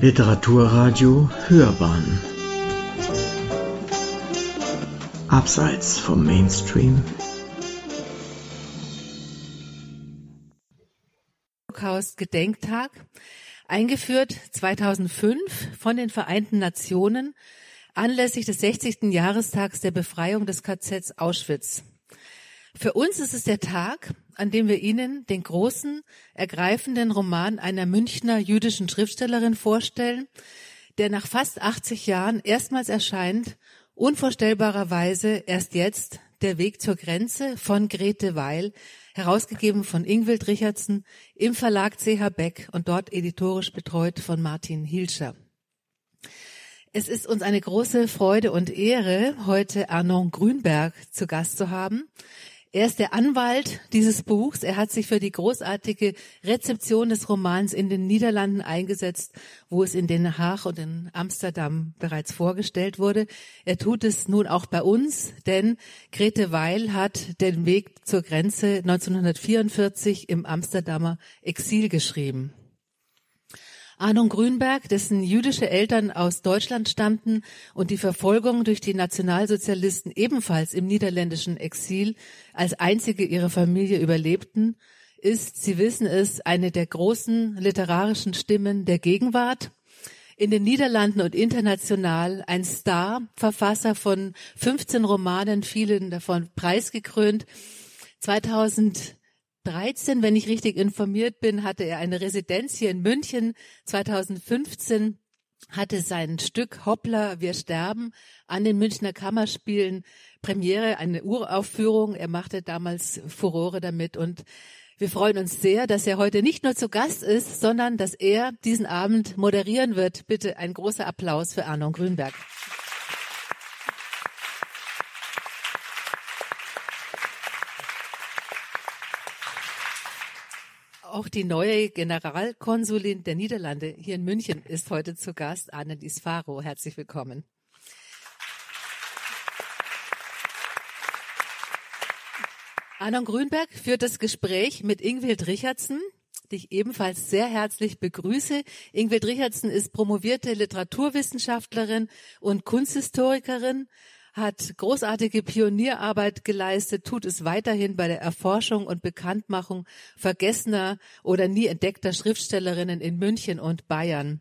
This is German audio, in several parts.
Literaturradio Hörbahn Abseits vom Mainstream Holocaust-Gedenktag, eingeführt 2005 von den Vereinten Nationen anlässlich des 60. Jahrestags der Befreiung des KZs Auschwitz. Für uns ist es der Tag, an dem wir Ihnen den großen, ergreifenden Roman einer Münchner jüdischen Schriftstellerin vorstellen, der nach fast 80 Jahren erstmals erscheint, unvorstellbarerweise erst jetzt der Weg zur Grenze von Grete Weil, herausgegeben von Ingwild Richardson im Verlag CH Beck und dort editorisch betreut von Martin Hilscher. Es ist uns eine große Freude und Ehre, heute Arnon Grünberg zu Gast zu haben. Er ist der Anwalt dieses Buchs. Er hat sich für die großartige Rezeption des Romans in den Niederlanden eingesetzt, wo es in Den Haag und in Amsterdam bereits vorgestellt wurde. Er tut es nun auch bei uns, denn Grete Weil hat den Weg zur Grenze 1944 im Amsterdamer Exil geschrieben. Arnon Grünberg, dessen jüdische Eltern aus Deutschland stammten und die Verfolgung durch die Nationalsozialisten ebenfalls im niederländischen Exil als einzige ihrer Familie überlebten, ist, Sie wissen es, eine der großen literarischen Stimmen der Gegenwart. In den Niederlanden und international ein Star, Verfasser von 15 Romanen, vielen davon preisgekrönt. 2000 2013, wenn ich richtig informiert bin, hatte er eine Residenz hier in München. 2015 hatte sein Stück Hoppla, wir sterben an den Münchner Kammerspielen Premiere, eine Uraufführung. Er machte damals Furore damit und wir freuen uns sehr, dass er heute nicht nur zu Gast ist, sondern dass er diesen Abend moderieren wird. Bitte ein großer Applaus für Arno Grünberg. Auch die neue Generalkonsulin der Niederlande hier in München ist heute zu Gast, Annelies Faro. Herzlich willkommen. Arnon Grünberg führt das Gespräch mit Ingwild Richardson, die ich ebenfalls sehr herzlich begrüße. Ingwild Richardson ist promovierte Literaturwissenschaftlerin und Kunsthistorikerin, hat großartige Pionierarbeit geleistet, tut es weiterhin bei der Erforschung und Bekanntmachung vergessener oder nie entdeckter Schriftstellerinnen in München und Bayern.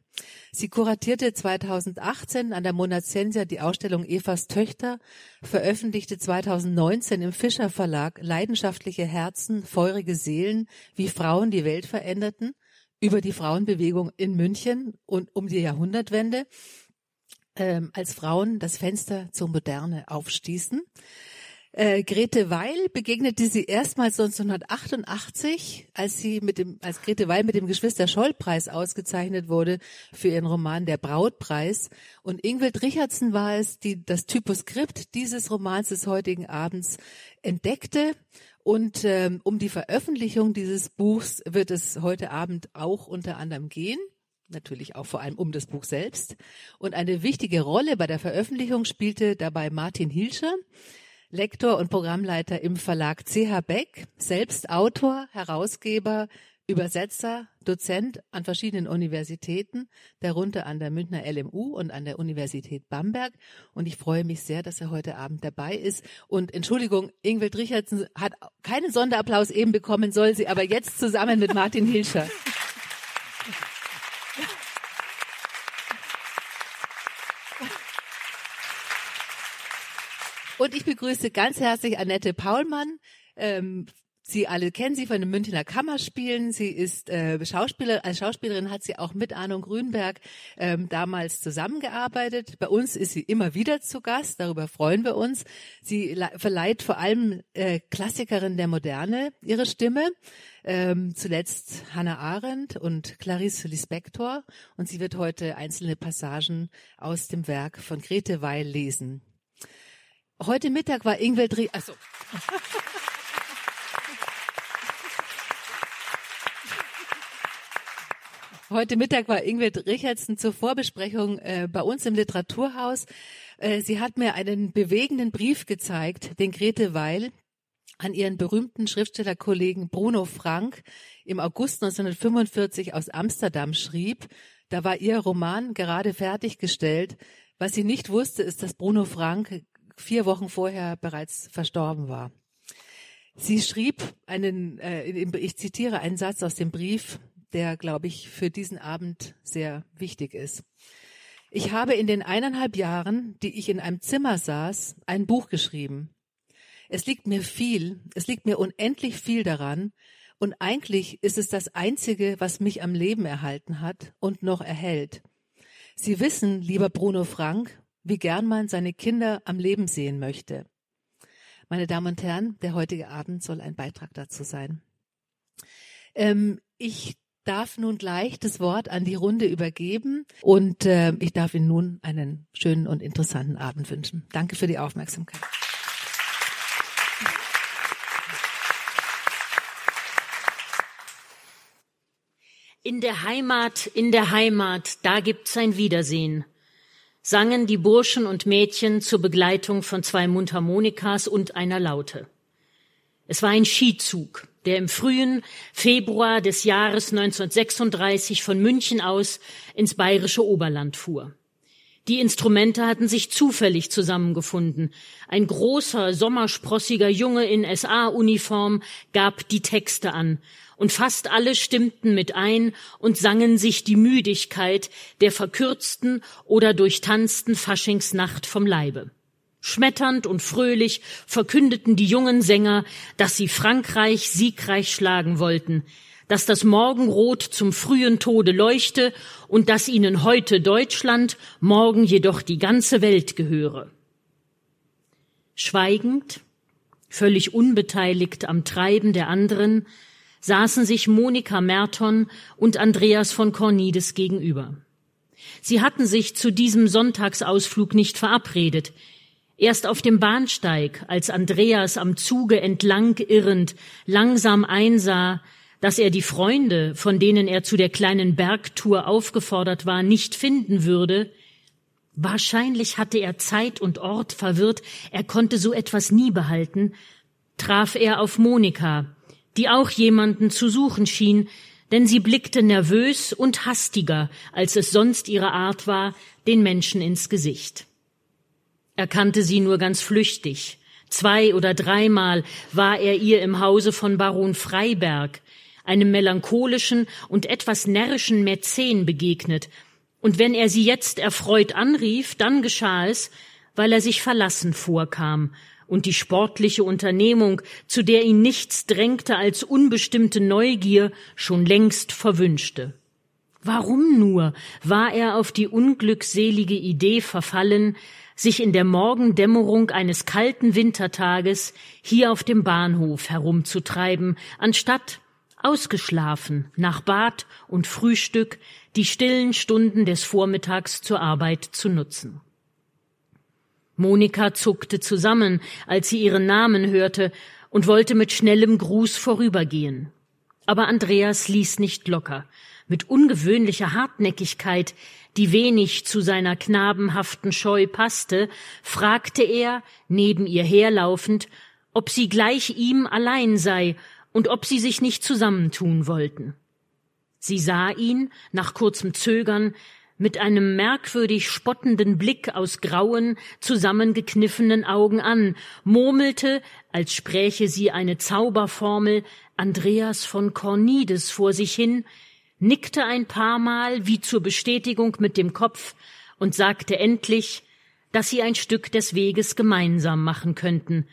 Sie kuratierte 2018 an der Monacensia die Ausstellung Evas Töchter, veröffentlichte 2019 im Fischer Verlag Leidenschaftliche Herzen, feurige Seelen, wie Frauen die Welt veränderten, über die Frauenbewegung in München und um die Jahrhundertwende ähm, als Frauen das Fenster zur Moderne aufstießen. Äh, Grete Weil begegnete sie erstmals 1988, als sie mit dem, als Grete Weil mit dem Geschwister-Scholl-Preis ausgezeichnet wurde für ihren Roman Der Brautpreis. Und Ingwild Richardson war es, die das Typoskript dieses Romans des heutigen Abends entdeckte. Und ähm, um die Veröffentlichung dieses Buchs wird es heute Abend auch unter anderem gehen natürlich auch vor allem um das Buch selbst. Und eine wichtige Rolle bei der Veröffentlichung spielte dabei Martin Hilscher, Lektor und Programmleiter im Verlag CH Beck, selbst Autor, Herausgeber, Übersetzer, Dozent an verschiedenen Universitäten, darunter an der Münchner LMU und an der Universität Bamberg. Und ich freue mich sehr, dass er heute Abend dabei ist. Und Entschuldigung, Ingwild Richardson hat keinen Sonderapplaus eben bekommen, soll sie aber jetzt zusammen mit Martin Hilscher. Und ich begrüße ganz herzlich Annette Paulmann. Ähm, Sie alle kennen sie von den Münchner Kammerspielen. Sie ist äh, Schauspieler, als Schauspielerin hat sie auch mit Arno Grünberg ähm, damals zusammengearbeitet. Bei uns ist sie immer wieder zu Gast, darüber freuen wir uns. Sie verleiht vor allem äh, Klassikerin der Moderne ihre Stimme. Ähm, zuletzt Hannah Arendt und Clarice Lispector. Und sie wird heute einzelne Passagen aus dem Werk von Grete Weil lesen. Heute Mittag war Ingwild Rie Achso. Heute Mittag war Ingrid Richardson zur Vorbesprechung äh, bei uns im Literaturhaus. Äh, sie hat mir einen bewegenden Brief gezeigt, den Grete Weil an ihren berühmten Schriftstellerkollegen Bruno Frank im August 1945 aus Amsterdam schrieb. Da war ihr Roman gerade fertiggestellt. Was sie nicht wusste, ist, dass Bruno Frank vier Wochen vorher bereits verstorben war. Sie schrieb einen, äh, ich zitiere einen Satz aus dem Brief, der, glaube ich, für diesen Abend sehr wichtig ist. Ich habe in den eineinhalb Jahren, die ich in einem Zimmer saß, ein Buch geschrieben. Es liegt mir viel, es liegt mir unendlich viel daran, und eigentlich ist es das Einzige, was mich am Leben erhalten hat und noch erhält. Sie wissen, lieber Bruno Frank, wie gern man seine Kinder am Leben sehen möchte. Meine Damen und Herren, der heutige Abend soll ein Beitrag dazu sein. Ähm, ich darf nun gleich das Wort an die Runde übergeben und äh, ich darf Ihnen nun einen schönen und interessanten Abend wünschen. Danke für die Aufmerksamkeit. In der Heimat, in der Heimat, da gibt's ein Wiedersehen, sangen die Burschen und Mädchen zur Begleitung von zwei Mundharmonikas und einer Laute. Es war ein Skizug, der im frühen Februar des Jahres 1936 von München aus ins bayerische Oberland fuhr. Die Instrumente hatten sich zufällig zusammengefunden. Ein großer, sommersprossiger Junge in SA-Uniform gab die Texte an, und fast alle stimmten mit ein und sangen sich die Müdigkeit der verkürzten oder durchtanzten Faschingsnacht vom Leibe. Schmetternd und fröhlich verkündeten die jungen Sänger, dass sie Frankreich siegreich schlagen wollten, dass das Morgenrot zum frühen Tode leuchte und dass ihnen heute Deutschland, morgen jedoch die ganze Welt gehöre. Schweigend, völlig unbeteiligt am Treiben der anderen, saßen sich Monika Merton und Andreas von Cornides gegenüber. Sie hatten sich zu diesem Sonntagsausflug nicht verabredet, Erst auf dem Bahnsteig, als Andreas am Zuge entlang irrend langsam einsah, dass er die Freunde, von denen er zu der kleinen Bergtour aufgefordert war, nicht finden würde, wahrscheinlich hatte er Zeit und Ort verwirrt, er konnte so etwas nie behalten, traf er auf Monika, die auch jemanden zu suchen schien, denn sie blickte nervös und hastiger, als es sonst ihre Art war, den Menschen ins Gesicht. Er kannte sie nur ganz flüchtig. Zwei oder dreimal war er ihr im Hause von Baron Freiberg, einem melancholischen und etwas närrischen Mäzen begegnet, und wenn er sie jetzt erfreut anrief, dann geschah es, weil er sich verlassen vorkam und die sportliche Unternehmung, zu der ihn nichts drängte als unbestimmte Neugier, schon längst verwünschte. Warum nur war er auf die unglückselige Idee verfallen, sich in der Morgendämmerung eines kalten Wintertages hier auf dem Bahnhof herumzutreiben, anstatt ausgeschlafen nach Bad und Frühstück die stillen Stunden des Vormittags zur Arbeit zu nutzen. Monika zuckte zusammen, als sie ihren Namen hörte und wollte mit schnellem Gruß vorübergehen. Aber Andreas ließ nicht locker. Mit ungewöhnlicher Hartnäckigkeit die wenig zu seiner knabenhaften Scheu passte, fragte er, neben ihr herlaufend, ob sie gleich ihm allein sei und ob sie sich nicht zusammentun wollten. Sie sah ihn, nach kurzem Zögern, mit einem merkwürdig spottenden Blick aus grauen, zusammengekniffenen Augen an, murmelte, als spräche sie eine Zauberformel, Andreas von Cornides vor sich hin, nickte ein paar Mal wie zur Bestätigung mit dem Kopf und sagte endlich, dass sie ein Stück des Weges gemeinsam machen könnten,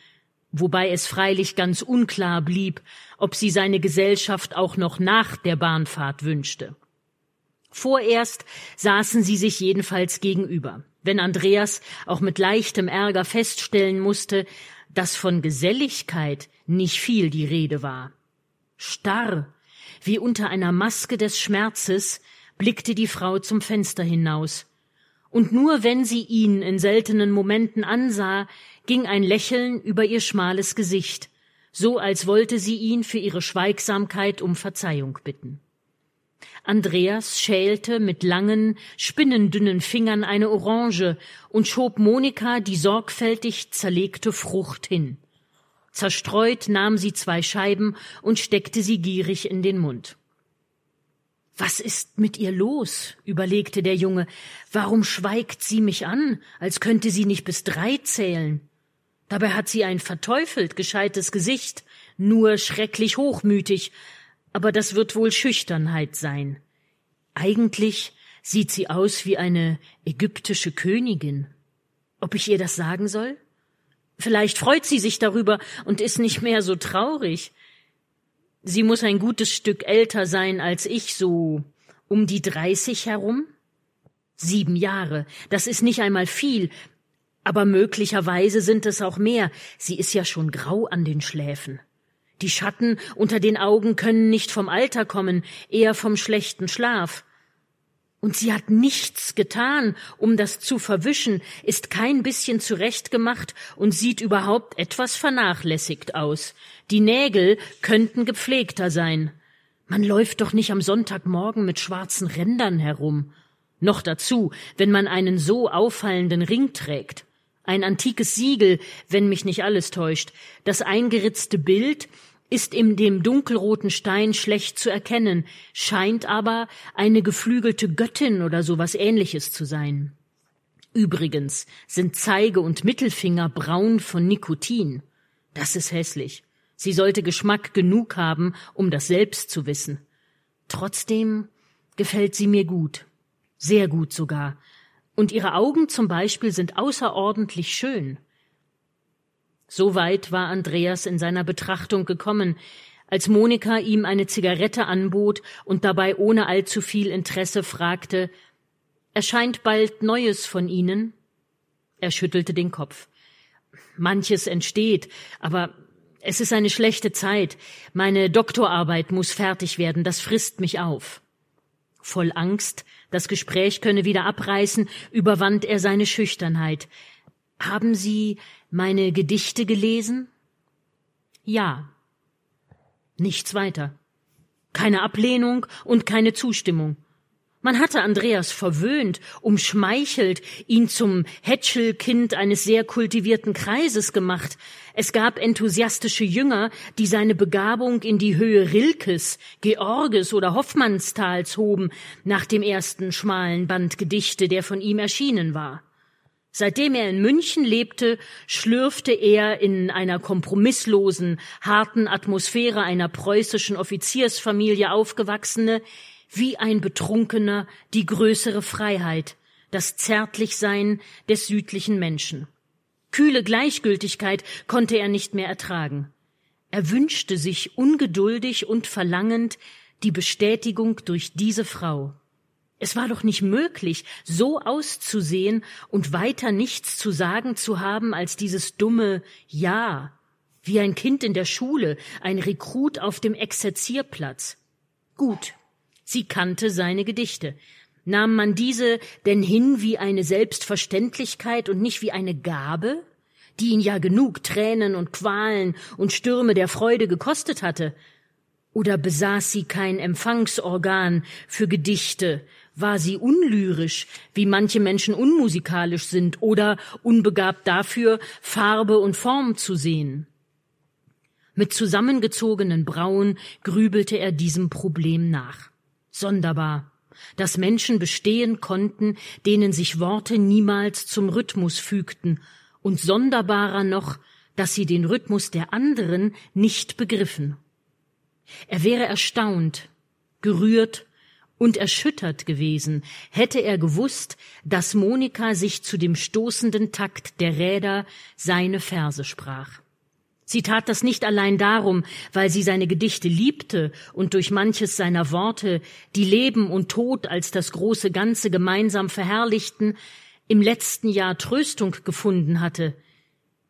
wobei es freilich ganz unklar blieb, ob sie seine Gesellschaft auch noch nach der Bahnfahrt wünschte. Vorerst saßen sie sich jedenfalls gegenüber, wenn Andreas auch mit leichtem Ärger feststellen musste, dass von Geselligkeit nicht viel die Rede war. Starr wie unter einer Maske des Schmerzes blickte die Frau zum Fenster hinaus. Und nur wenn sie ihn in seltenen Momenten ansah, ging ein Lächeln über ihr schmales Gesicht, so als wollte sie ihn für ihre Schweigsamkeit um Verzeihung bitten. Andreas schälte mit langen, spinnendünnen Fingern eine Orange und schob Monika die sorgfältig zerlegte Frucht hin. Zerstreut nahm sie zwei Scheiben und steckte sie gierig in den Mund. Was ist mit ihr los? überlegte der Junge. Warum schweigt sie mich an, als könnte sie nicht bis drei zählen? Dabei hat sie ein verteufelt gescheites Gesicht, nur schrecklich hochmütig, aber das wird wohl Schüchternheit sein. Eigentlich sieht sie aus wie eine ägyptische Königin. Ob ich ihr das sagen soll? Vielleicht freut sie sich darüber und ist nicht mehr so traurig. Sie muss ein gutes Stück älter sein als ich, so um die dreißig herum? Sieben Jahre, das ist nicht einmal viel, aber möglicherweise sind es auch mehr. Sie ist ja schon grau an den Schläfen. Die Schatten unter den Augen können nicht vom Alter kommen, eher vom schlechten Schlaf. Und sie hat nichts getan, um das zu verwischen, ist kein bisschen zurechtgemacht und sieht überhaupt etwas vernachlässigt aus. Die Nägel könnten gepflegter sein. Man läuft doch nicht am Sonntagmorgen mit schwarzen Rändern herum. Noch dazu, wenn man einen so auffallenden Ring trägt. Ein antikes Siegel, wenn mich nicht alles täuscht. Das eingeritzte Bild ist in dem dunkelroten Stein schlecht zu erkennen, scheint aber eine geflügelte Göttin oder sowas ähnliches zu sein. Übrigens sind Zeige und Mittelfinger braun von Nikotin. Das ist hässlich. Sie sollte Geschmack genug haben, um das selbst zu wissen. Trotzdem gefällt sie mir gut. Sehr gut sogar. Und ihre Augen zum Beispiel sind außerordentlich schön. So weit war Andreas in seiner Betrachtung gekommen, als Monika ihm eine Zigarette anbot und dabei ohne allzu viel Interesse fragte Erscheint bald Neues von Ihnen? Er schüttelte den Kopf. Manches entsteht, aber es ist eine schlechte Zeit. Meine Doktorarbeit muss fertig werden, das frisst mich auf. Voll Angst, das Gespräch könne wieder abreißen, überwand er seine Schüchternheit. Haben Sie meine Gedichte gelesen? Ja. Nichts weiter. Keine Ablehnung und keine Zustimmung. Man hatte Andreas verwöhnt, umschmeichelt, ihn zum Hätschelkind eines sehr kultivierten Kreises gemacht. Es gab enthusiastische Jünger, die seine Begabung in die Höhe Rilkes, Georges oder Hoffmannstals hoben, nach dem ersten schmalen Band Gedichte, der von ihm erschienen war. Seitdem er in München lebte, schlürfte er in einer kompromisslosen, harten Atmosphäre einer preußischen Offiziersfamilie aufgewachsene, wie ein Betrunkener die größere Freiheit, das Zärtlichsein des südlichen Menschen. Kühle Gleichgültigkeit konnte er nicht mehr ertragen. Er wünschte sich ungeduldig und verlangend die Bestätigung durch diese Frau. Es war doch nicht möglich, so auszusehen und weiter nichts zu sagen zu haben als dieses dumme Ja, wie ein Kind in der Schule, ein Rekrut auf dem Exerzierplatz. Gut, sie kannte seine Gedichte. Nahm man diese denn hin wie eine Selbstverständlichkeit und nicht wie eine Gabe, die ihn ja genug Tränen und Qualen und Stürme der Freude gekostet hatte? Oder besaß sie kein Empfangsorgan für Gedichte, war sie unlyrisch, wie manche Menschen unmusikalisch sind oder unbegabt dafür, Farbe und Form zu sehen. Mit zusammengezogenen Brauen grübelte er diesem Problem nach. Sonderbar, dass Menschen bestehen konnten, denen sich Worte niemals zum Rhythmus fügten, und sonderbarer noch, dass sie den Rhythmus der anderen nicht begriffen. Er wäre erstaunt, gerührt und erschüttert gewesen, hätte er gewusst, dass Monika sich zu dem stoßenden Takt der Räder seine Verse sprach. Sie tat das nicht allein darum, weil sie seine Gedichte liebte und durch manches seiner Worte, die Leben und Tod als das große Ganze gemeinsam verherrlichten, im letzten Jahr Tröstung gefunden hatte.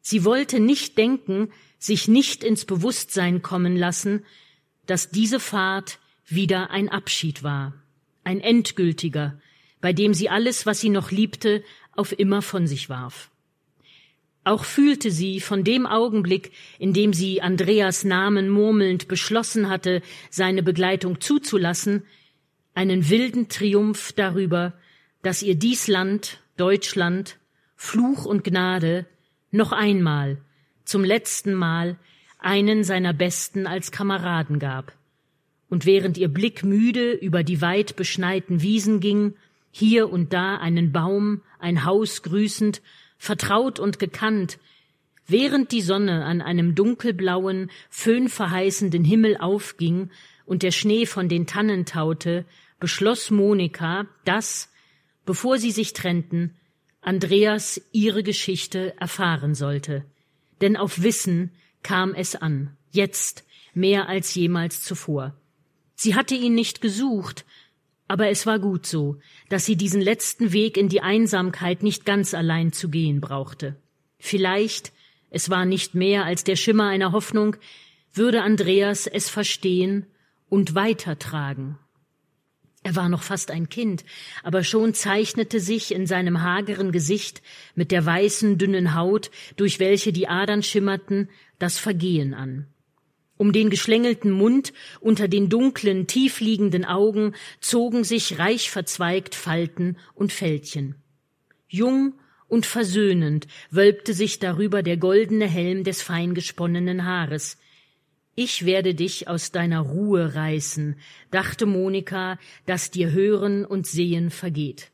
Sie wollte nicht denken, sich nicht ins Bewusstsein kommen lassen, dass diese Fahrt wieder ein Abschied war, ein endgültiger, bei dem sie alles, was sie noch liebte, auf immer von sich warf. Auch fühlte sie von dem Augenblick, in dem sie Andreas Namen murmelnd beschlossen hatte, seine Begleitung zuzulassen, einen wilden Triumph darüber, dass ihr dies Land, Deutschland, Fluch und Gnade noch einmal, zum letzten Mal, einen seiner Besten als Kameraden gab und während ihr Blick müde über die weit beschneiten Wiesen ging, hier und da einen Baum, ein Haus grüßend, vertraut und gekannt, während die Sonne an einem dunkelblauen, föhnverheißenden Himmel aufging und der Schnee von den Tannen taute, beschloss Monika, dass, bevor sie sich trennten, Andreas ihre Geschichte erfahren sollte. Denn auf Wissen kam es an, jetzt mehr als jemals zuvor. Sie hatte ihn nicht gesucht, aber es war gut so, dass sie diesen letzten Weg in die Einsamkeit nicht ganz allein zu gehen brauchte. Vielleicht, es war nicht mehr als der Schimmer einer Hoffnung, würde Andreas es verstehen und weitertragen. Er war noch fast ein Kind, aber schon zeichnete sich in seinem hageren Gesicht mit der weißen, dünnen Haut, durch welche die Adern schimmerten, das Vergehen an. Um den geschlängelten Mund unter den dunklen, tiefliegenden Augen zogen sich reich verzweigt Falten und Fältchen. Jung und versöhnend wölbte sich darüber der goldene Helm des feingesponnenen Haares. Ich werde dich aus deiner Ruhe reißen, dachte Monika, dass dir Hören und Sehen vergeht.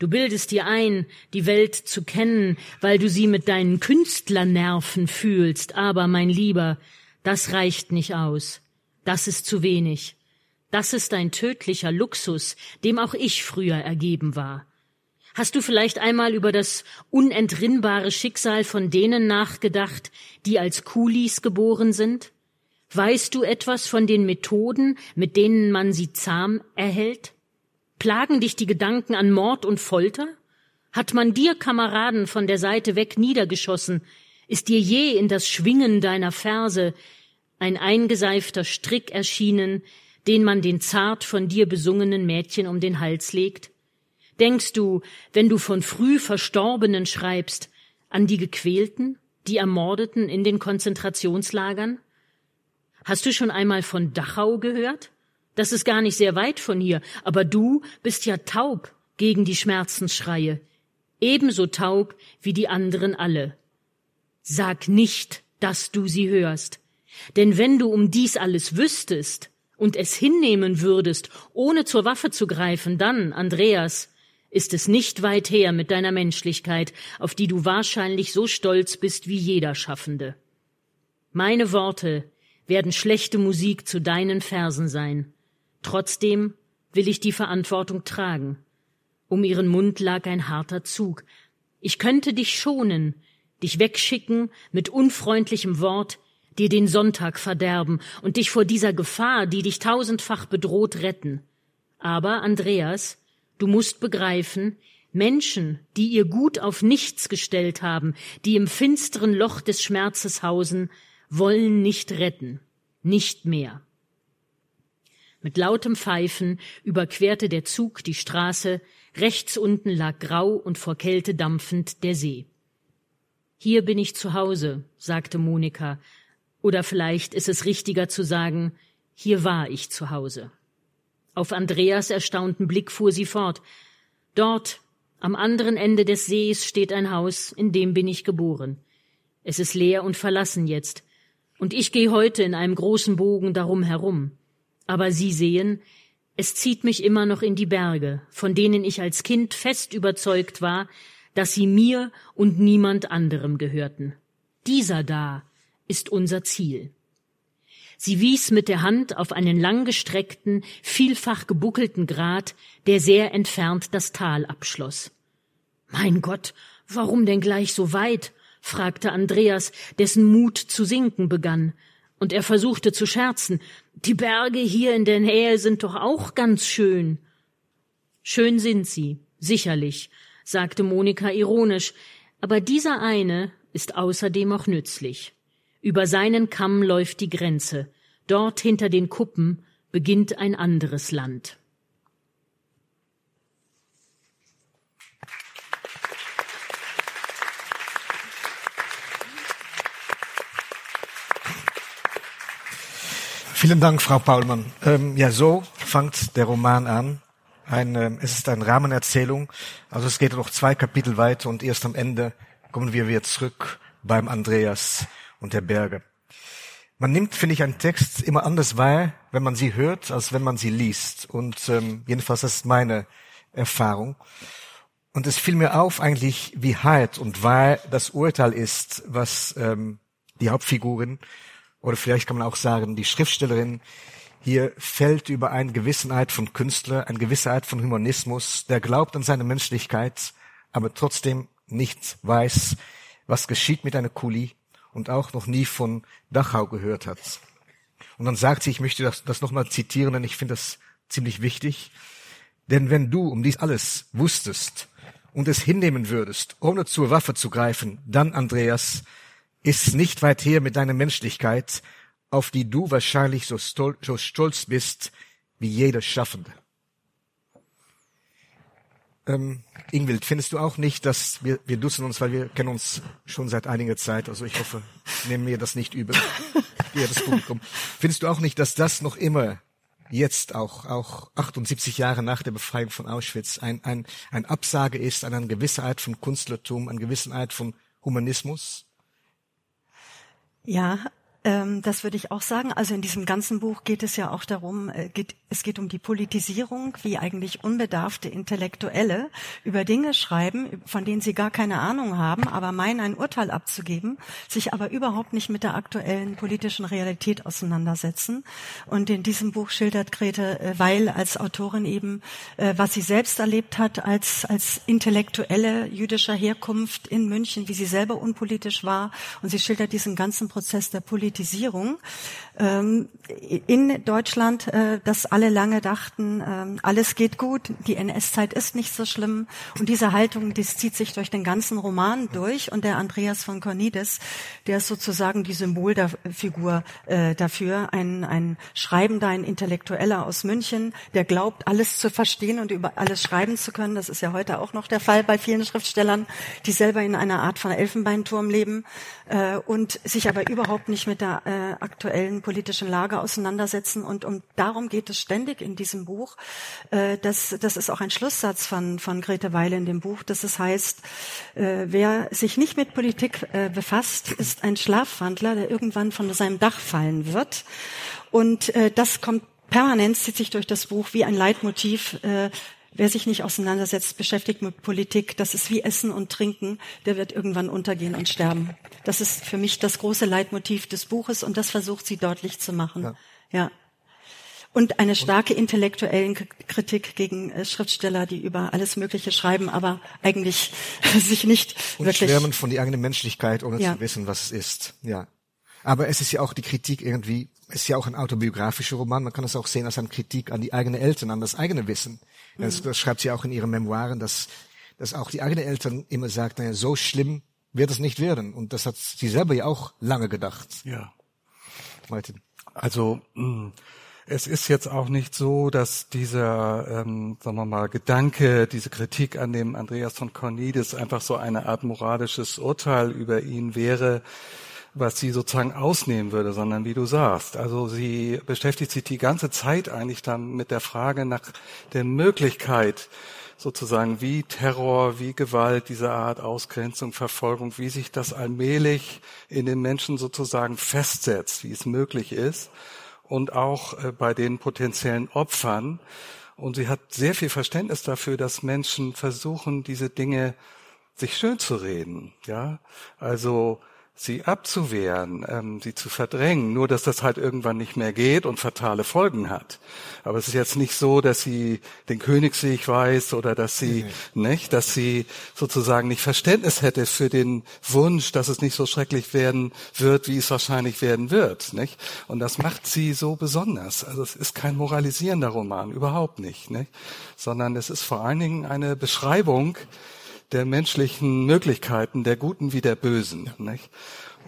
Du bildest dir ein, die Welt zu kennen, weil du sie mit deinen Künstlernerven fühlst, aber, mein Lieber, das reicht nicht aus. Das ist zu wenig. Das ist ein tödlicher Luxus, dem auch ich früher ergeben war. Hast du vielleicht einmal über das unentrinnbare Schicksal von denen nachgedacht, die als Kulis geboren sind? Weißt du etwas von den Methoden, mit denen man sie zahm erhält? Plagen dich die Gedanken an Mord und Folter? Hat man dir Kameraden von der Seite weg niedergeschossen, ist dir je in das Schwingen deiner Verse ein eingeseifter Strick erschienen, den man den zart von dir besungenen Mädchen um den Hals legt? Denkst du, wenn du von früh Verstorbenen schreibst, an die Gequälten, die Ermordeten in den Konzentrationslagern? Hast du schon einmal von Dachau gehört? Das ist gar nicht sehr weit von hier, aber du bist ja taub gegen die Schmerzensschreie, ebenso taub wie die anderen alle. Sag nicht, dass du sie hörst. Denn wenn du um dies alles wüsstest und es hinnehmen würdest, ohne zur Waffe zu greifen, dann, Andreas, ist es nicht weit her mit deiner Menschlichkeit, auf die du wahrscheinlich so stolz bist wie jeder Schaffende. Meine Worte werden schlechte Musik zu deinen Versen sein. Trotzdem will ich die Verantwortung tragen. Um ihren Mund lag ein harter Zug. Ich könnte dich schonen, dich wegschicken mit unfreundlichem Wort, dir den Sonntag verderben und dich vor dieser Gefahr, die dich tausendfach bedroht, retten. Aber, Andreas, du musst begreifen, Menschen, die ihr Gut auf nichts gestellt haben, die im finsteren Loch des Schmerzes hausen, wollen nicht retten, nicht mehr. Mit lautem Pfeifen überquerte der Zug die Straße, rechts unten lag grau und vor Kälte dampfend der See. Hier bin ich zu Hause, sagte Monika, oder vielleicht ist es richtiger zu sagen, hier war ich zu Hause. Auf Andreas erstaunten Blick fuhr sie fort. Dort, am anderen Ende des Sees, steht ein Haus, in dem bin ich geboren. Es ist leer und verlassen jetzt, und ich gehe heute in einem großen Bogen darum herum. Aber Sie sehen, es zieht mich immer noch in die Berge, von denen ich als Kind fest überzeugt war, dass sie mir und niemand anderem gehörten. Dieser da ist unser Ziel. Sie wies mit der Hand auf einen langgestreckten, vielfach gebuckelten Grat, der sehr entfernt das Tal abschloss. Mein Gott, warum denn gleich so weit? fragte Andreas, dessen Mut zu sinken begann, und er versuchte zu scherzen. Die Berge hier in der Nähe sind doch auch ganz schön. Schön sind sie, sicherlich, sagte Monika ironisch, aber dieser eine ist außerdem auch nützlich. Über seinen Kamm läuft die Grenze. Dort hinter den Kuppen beginnt ein anderes Land. Vielen Dank, Frau Paulmann. Ähm, ja, so fängt der Roman an. Ein, äh, es ist eine Rahmenerzählung. Also es geht noch zwei Kapitel weiter und erst am Ende kommen wir wieder zurück beim Andreas und der Berge. Man nimmt, finde ich, einen Text immer anders wahr, wenn man sie hört, als wenn man sie liest. Und ähm, jedenfalls das ist meine Erfahrung. Und es fiel mir auf eigentlich, wie hart und wahr das Urteil ist, was ähm, die Hauptfiguren oder vielleicht kann man auch sagen, die Schriftstellerin hier fällt über eine gewisse Art von Künstler, eine gewisse Art von Humanismus, der glaubt an seine Menschlichkeit, aber trotzdem nicht weiß, was geschieht mit einer Kuli und auch noch nie von Dachau gehört hat. Und dann sagt sie, ich möchte das, das nochmal zitieren, denn ich finde das ziemlich wichtig. Denn wenn du um dies alles wusstest und es hinnehmen würdest, ohne zur Waffe zu greifen, dann, Andreas, ist nicht weit her mit deiner Menschlichkeit, auf die du wahrscheinlich so, stol so stolz bist wie jeder Schaffende. Ähm, Ingwild, findest du auch nicht, dass wir, wir duzen uns, weil wir kennen uns schon seit einiger Zeit, also ich hoffe, nehmen wir das nicht übel, ja, das Publikum. Findest du auch nicht, dass das noch immer jetzt auch, auch 78 Jahre nach der Befreiung von Auschwitz ein, ein, ein Absage ist an eine gewisse Art von Künstlertum, eine gewisse Art von Humanismus? Ja, ähm, das würde ich auch sagen. Also in diesem ganzen Buch geht es ja auch darum, äh, geht, es geht um die Politisierung, wie eigentlich unbedarfte Intellektuelle über Dinge schreiben, von denen sie gar keine Ahnung haben, aber meinen ein Urteil abzugeben, sich aber überhaupt nicht mit der aktuellen politischen Realität auseinandersetzen. Und in diesem Buch schildert Grete äh, Weil als Autorin eben, äh, was sie selbst erlebt hat als, als Intellektuelle jüdischer Herkunft in München, wie sie selber unpolitisch war. Und sie schildert diesen ganzen Prozess der Politik Politisierung in Deutschland, äh, dass alle lange dachten, äh, alles geht gut, die NS-Zeit ist nicht so schlimm. Und diese Haltung, das zieht sich durch den ganzen Roman durch. Und der Andreas von Cornides, der ist sozusagen die Symbolfigur äh, dafür, ein, ein Schreibender, ein Intellektueller aus München, der glaubt, alles zu verstehen und über alles schreiben zu können. Das ist ja heute auch noch der Fall bei vielen Schriftstellern, die selber in einer Art von Elfenbeinturm leben äh, und sich aber überhaupt nicht mit der aktuellen politischen Lage auseinandersetzen. Und um darum geht es ständig in diesem Buch. Äh, das, das ist auch ein Schlusssatz von, von Grete Weile in dem Buch, dass es heißt, äh, wer sich nicht mit Politik äh, befasst, ist ein Schlafwandler, der irgendwann von seinem Dach fallen wird. Und äh, das kommt permanent, zieht sich durch das Buch wie ein Leitmotiv. Äh, Wer sich nicht auseinandersetzt, beschäftigt mit Politik, das ist wie Essen und Trinken, der wird irgendwann untergehen und sterben. Das ist für mich das große Leitmotiv des Buches und das versucht sie deutlich zu machen. Ja. ja. Und eine starke intellektuelle Kritik gegen äh, Schriftsteller, die über alles Mögliche schreiben, aber eigentlich sich nicht und wirklich. schwärmen von die eigene Menschlichkeit, ohne ja. zu wissen, was es ist. Ja. Aber es ist ja auch die Kritik irgendwie, es ist ja auch ein autobiografischer Roman. Man kann es auch sehen als eine Kritik an die eigenen Eltern, an das eigene Wissen. Mhm. Das, das, schreibt sie auch in ihren Memoiren, dass, dass auch die eigenen Eltern immer sagt, naja, so schlimm wird es nicht werden. Und das hat sie selber ja auch lange gedacht. Ja. Martin. Also, mm, es ist jetzt auch nicht so, dass dieser, ähm, sagen wir mal, Gedanke, diese Kritik an dem Andreas von Cornelius einfach so eine Art moralisches Urteil über ihn wäre, was sie sozusagen ausnehmen würde, sondern wie du sagst. Also sie beschäftigt sich die ganze Zeit eigentlich dann mit der Frage nach der Möglichkeit, sozusagen wie Terror, wie Gewalt, diese Art Ausgrenzung, Verfolgung, wie sich das allmählich in den Menschen sozusagen festsetzt, wie es möglich ist und auch äh, bei den potenziellen Opfern. Und sie hat sehr viel Verständnis dafür, dass Menschen versuchen, diese Dinge sich schön zu reden, ja. Also, sie abzuwehren, ähm, sie zu verdrängen, nur dass das halt irgendwann nicht mehr geht und fatale Folgen hat. Aber es ist jetzt nicht so, dass sie den Königsweg weiß oder dass sie, mhm. nicht, dass sie sozusagen nicht Verständnis hätte für den Wunsch, dass es nicht so schrecklich werden wird, wie es wahrscheinlich werden wird, nicht? Und das macht sie so besonders. Also es ist kein moralisierender Roman, überhaupt nicht, nicht? Sondern es ist vor allen Dingen eine Beschreibung, der menschlichen Möglichkeiten, der Guten wie der Bösen. Nicht?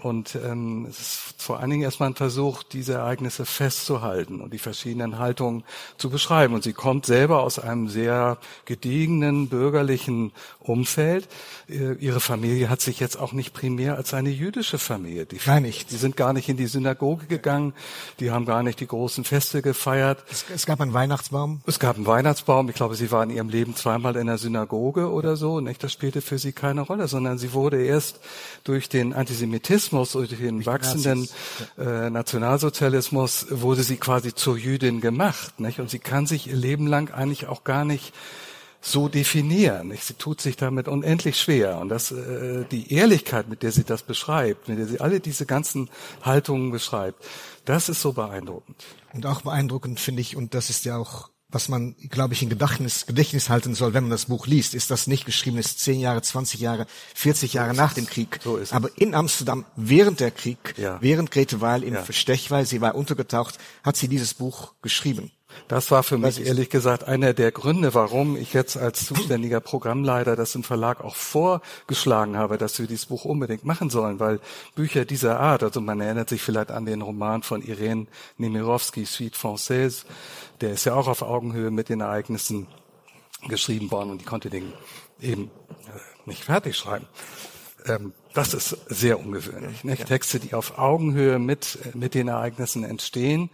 Und ähm, es ist vor allen Dingen erstmal ein Versuch, diese Ereignisse festzuhalten und die verschiedenen Haltungen zu beschreiben. Und sie kommt selber aus einem sehr gediegenen bürgerlichen Umfeld. Äh, ihre Familie hat sich jetzt auch nicht primär als eine jüdische Familie. Die, gar nicht. Die sind gar nicht in die Synagoge gegangen. Die haben gar nicht die großen Feste gefeiert. Es, es gab einen Weihnachtsbaum. Es gab einen Weihnachtsbaum. Ich glaube, sie war in ihrem Leben zweimal in der Synagoge oder so. Nicht? Das spielte für sie keine Rolle, sondern sie wurde erst durch den Antisemitismus Sozialismus und den wachsenden äh, Nationalsozialismus wurde sie quasi zur Jüdin gemacht. Nicht? Und sie kann sich ihr Leben lang eigentlich auch gar nicht so definieren. Nicht? Sie tut sich damit unendlich schwer. Und das, äh, die Ehrlichkeit, mit der sie das beschreibt, mit der sie alle diese ganzen Haltungen beschreibt, das ist so beeindruckend. Und auch beeindruckend finde ich, und das ist ja auch was man, glaube ich, in Gedächtnis, Gedächtnis halten soll, wenn man das Buch liest, ist, dass nicht geschrieben ist, zehn Jahre, 20 Jahre, 40 Jahre nach dem Krieg. So ist Aber in Amsterdam, während der Krieg, ja. während Grete Weil im ja. Verstech, weil sie war untergetaucht, hat sie dieses Buch geschrieben. Das war für mich ehrlich gesagt einer der Gründe, warum ich jetzt als zuständiger Programmleiter das im Verlag auch vorgeschlagen habe, dass wir dieses Buch unbedingt machen sollen, weil Bücher dieser Art, also man erinnert sich vielleicht an den Roman von Irene Nemirovsky, Suite Française, der ist ja auch auf Augenhöhe mit den Ereignissen geschrieben worden und die konnte den eben äh, nicht fertig schreiben. Ähm, das ist sehr ungewöhnlich. Nicht? Texte, die auf Augenhöhe mit, mit den Ereignissen entstehen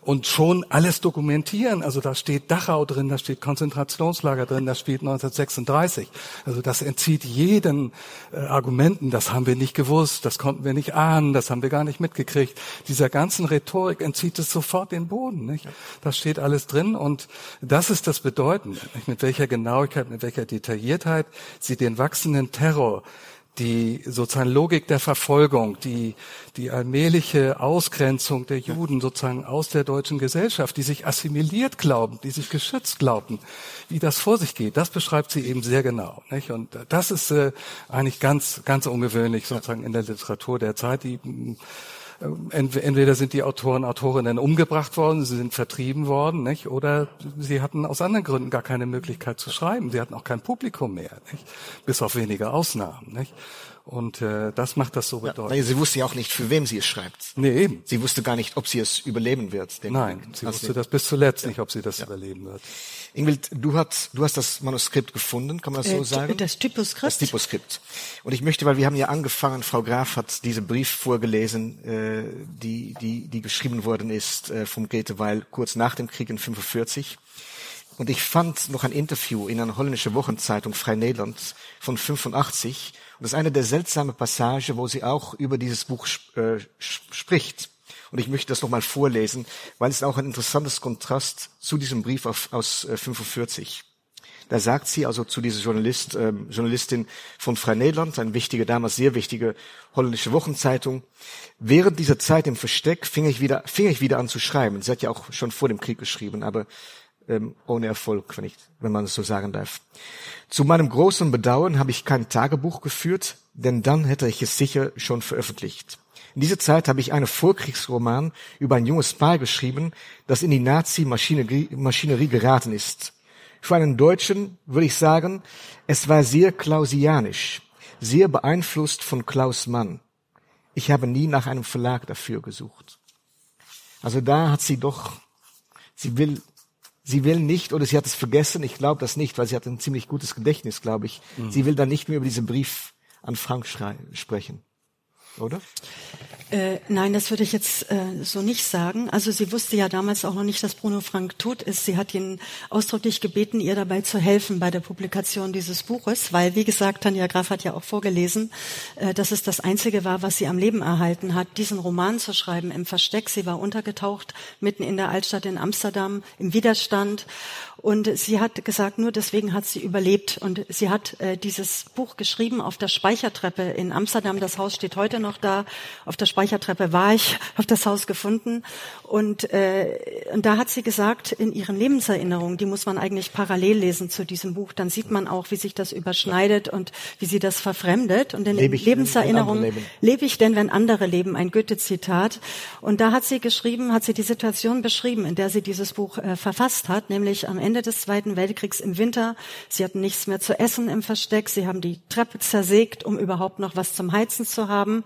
und schon alles dokumentieren. Also da steht Dachau drin, da steht Konzentrationslager drin, da steht 1936. Also das entzieht jeden äh, Argumenten, das haben wir nicht gewusst, das konnten wir nicht ahnen, das haben wir gar nicht mitgekriegt. Dieser ganzen Rhetorik entzieht es sofort den Boden. Nicht? Das steht alles drin und das ist das Bedeutende, nicht? mit welcher Genauigkeit, mit welcher Detailliertheit sie den wachsenden Terror die sozusagen Logik der Verfolgung, die, die allmähliche Ausgrenzung der Juden sozusagen aus der deutschen Gesellschaft, die sich assimiliert glauben, die sich geschützt glauben, wie das vor sich geht, das beschreibt sie eben sehr genau. Nicht? Und das ist äh, eigentlich ganz, ganz ungewöhnlich sozusagen in der Literatur der Zeit, die entweder sind die Autoren, Autorinnen umgebracht worden, sie sind vertrieben worden, nicht? oder sie hatten aus anderen Gründen gar keine Möglichkeit zu schreiben. Sie hatten auch kein Publikum mehr, nicht? bis auf wenige Ausnahmen. Nicht? Und äh, das macht das so bedeutend. Ja, sie wusste ja auch nicht, für wem sie es schreibt. Nee, eben. Sie wusste gar nicht, ob sie es überleben wird. Nein, sie wusste sie das bis zuletzt ja. nicht, ob sie das ja. überleben wird. Ingwild, du hast, du hast das Manuskript gefunden, kann man das so äh, sagen? Das Typoskript. Das Typoskript. Und ich möchte, weil wir haben ja angefangen, Frau Graf hat diese Brief vorgelesen, äh, die, die, die geschrieben worden ist äh, vom Goethe, weil kurz nach dem Krieg in 45. Und ich fand noch ein Interview in einer holländischen Wochenzeitung, Frei Nederland, von 85. Und das ist eine der seltsamen Passagen, wo sie auch über dieses Buch äh, spricht. Und ich möchte das nochmal vorlesen, weil es auch ein interessantes Kontrast zu diesem Brief auf, aus äh, 45. Da sagt sie also zu dieser Journalist, äh, Journalistin von Frei Nederland, eine wichtige, damals sehr wichtige holländische Wochenzeitung. Während dieser Zeit im Versteck fing ich wieder, fing ich wieder an zu schreiben. Sie hat ja auch schon vor dem Krieg geschrieben, aber ähm, ohne Erfolg, wenn, ich, wenn man es so sagen darf. Zu meinem großen Bedauern habe ich kein Tagebuch geführt, denn dann hätte ich es sicher schon veröffentlicht. In dieser Zeit habe ich einen Vorkriegsroman über ein junges Paar geschrieben, das in die Nazi-Maschinerie geraten ist. Für einen Deutschen würde ich sagen, es war sehr klausianisch, sehr beeinflusst von Klaus Mann. Ich habe nie nach einem Verlag dafür gesucht. Also da hat sie doch, sie will, sie will nicht, oder sie hat es vergessen, ich glaube das nicht, weil sie hat ein ziemlich gutes Gedächtnis, glaube ich. Mhm. Sie will dann nicht mehr über diesen Brief an Frank sprechen oder? Äh, nein, das würde ich jetzt äh, so nicht sagen. Also sie wusste ja damals auch noch nicht, dass Bruno Frank tot ist. Sie hat ihn ausdrücklich gebeten, ihr dabei zu helfen bei der Publikation dieses Buches, weil, wie gesagt, Tanja Graf hat ja auch vorgelesen, äh, dass es das Einzige war, was sie am Leben erhalten hat, diesen Roman zu schreiben im Versteck. Sie war untergetaucht mitten in der Altstadt in Amsterdam im Widerstand und sie hat gesagt, nur deswegen hat sie überlebt. Und sie hat äh, dieses Buch geschrieben auf der Speichertreppe in Amsterdam. Das Haus steht heute noch da. Auf der Speichertreppe war ich, habe das Haus gefunden. Und, äh, und da hat sie gesagt, in ihren Lebenserinnerungen, die muss man eigentlich parallel lesen zu diesem Buch, dann sieht man auch, wie sich das überschneidet und wie sie das verfremdet. Und in ich, Lebenserinnerungen lebe ich denn, wenn andere leben, ein Goethe-Zitat. Und da hat sie geschrieben, hat sie die Situation beschrieben, in der sie dieses Buch äh, verfasst hat, nämlich am Ende des Zweiten Weltkriegs im Winter. Sie hatten nichts mehr zu essen im Versteck. Sie haben die Treppe zersägt, um überhaupt noch was zum Heizen zu haben.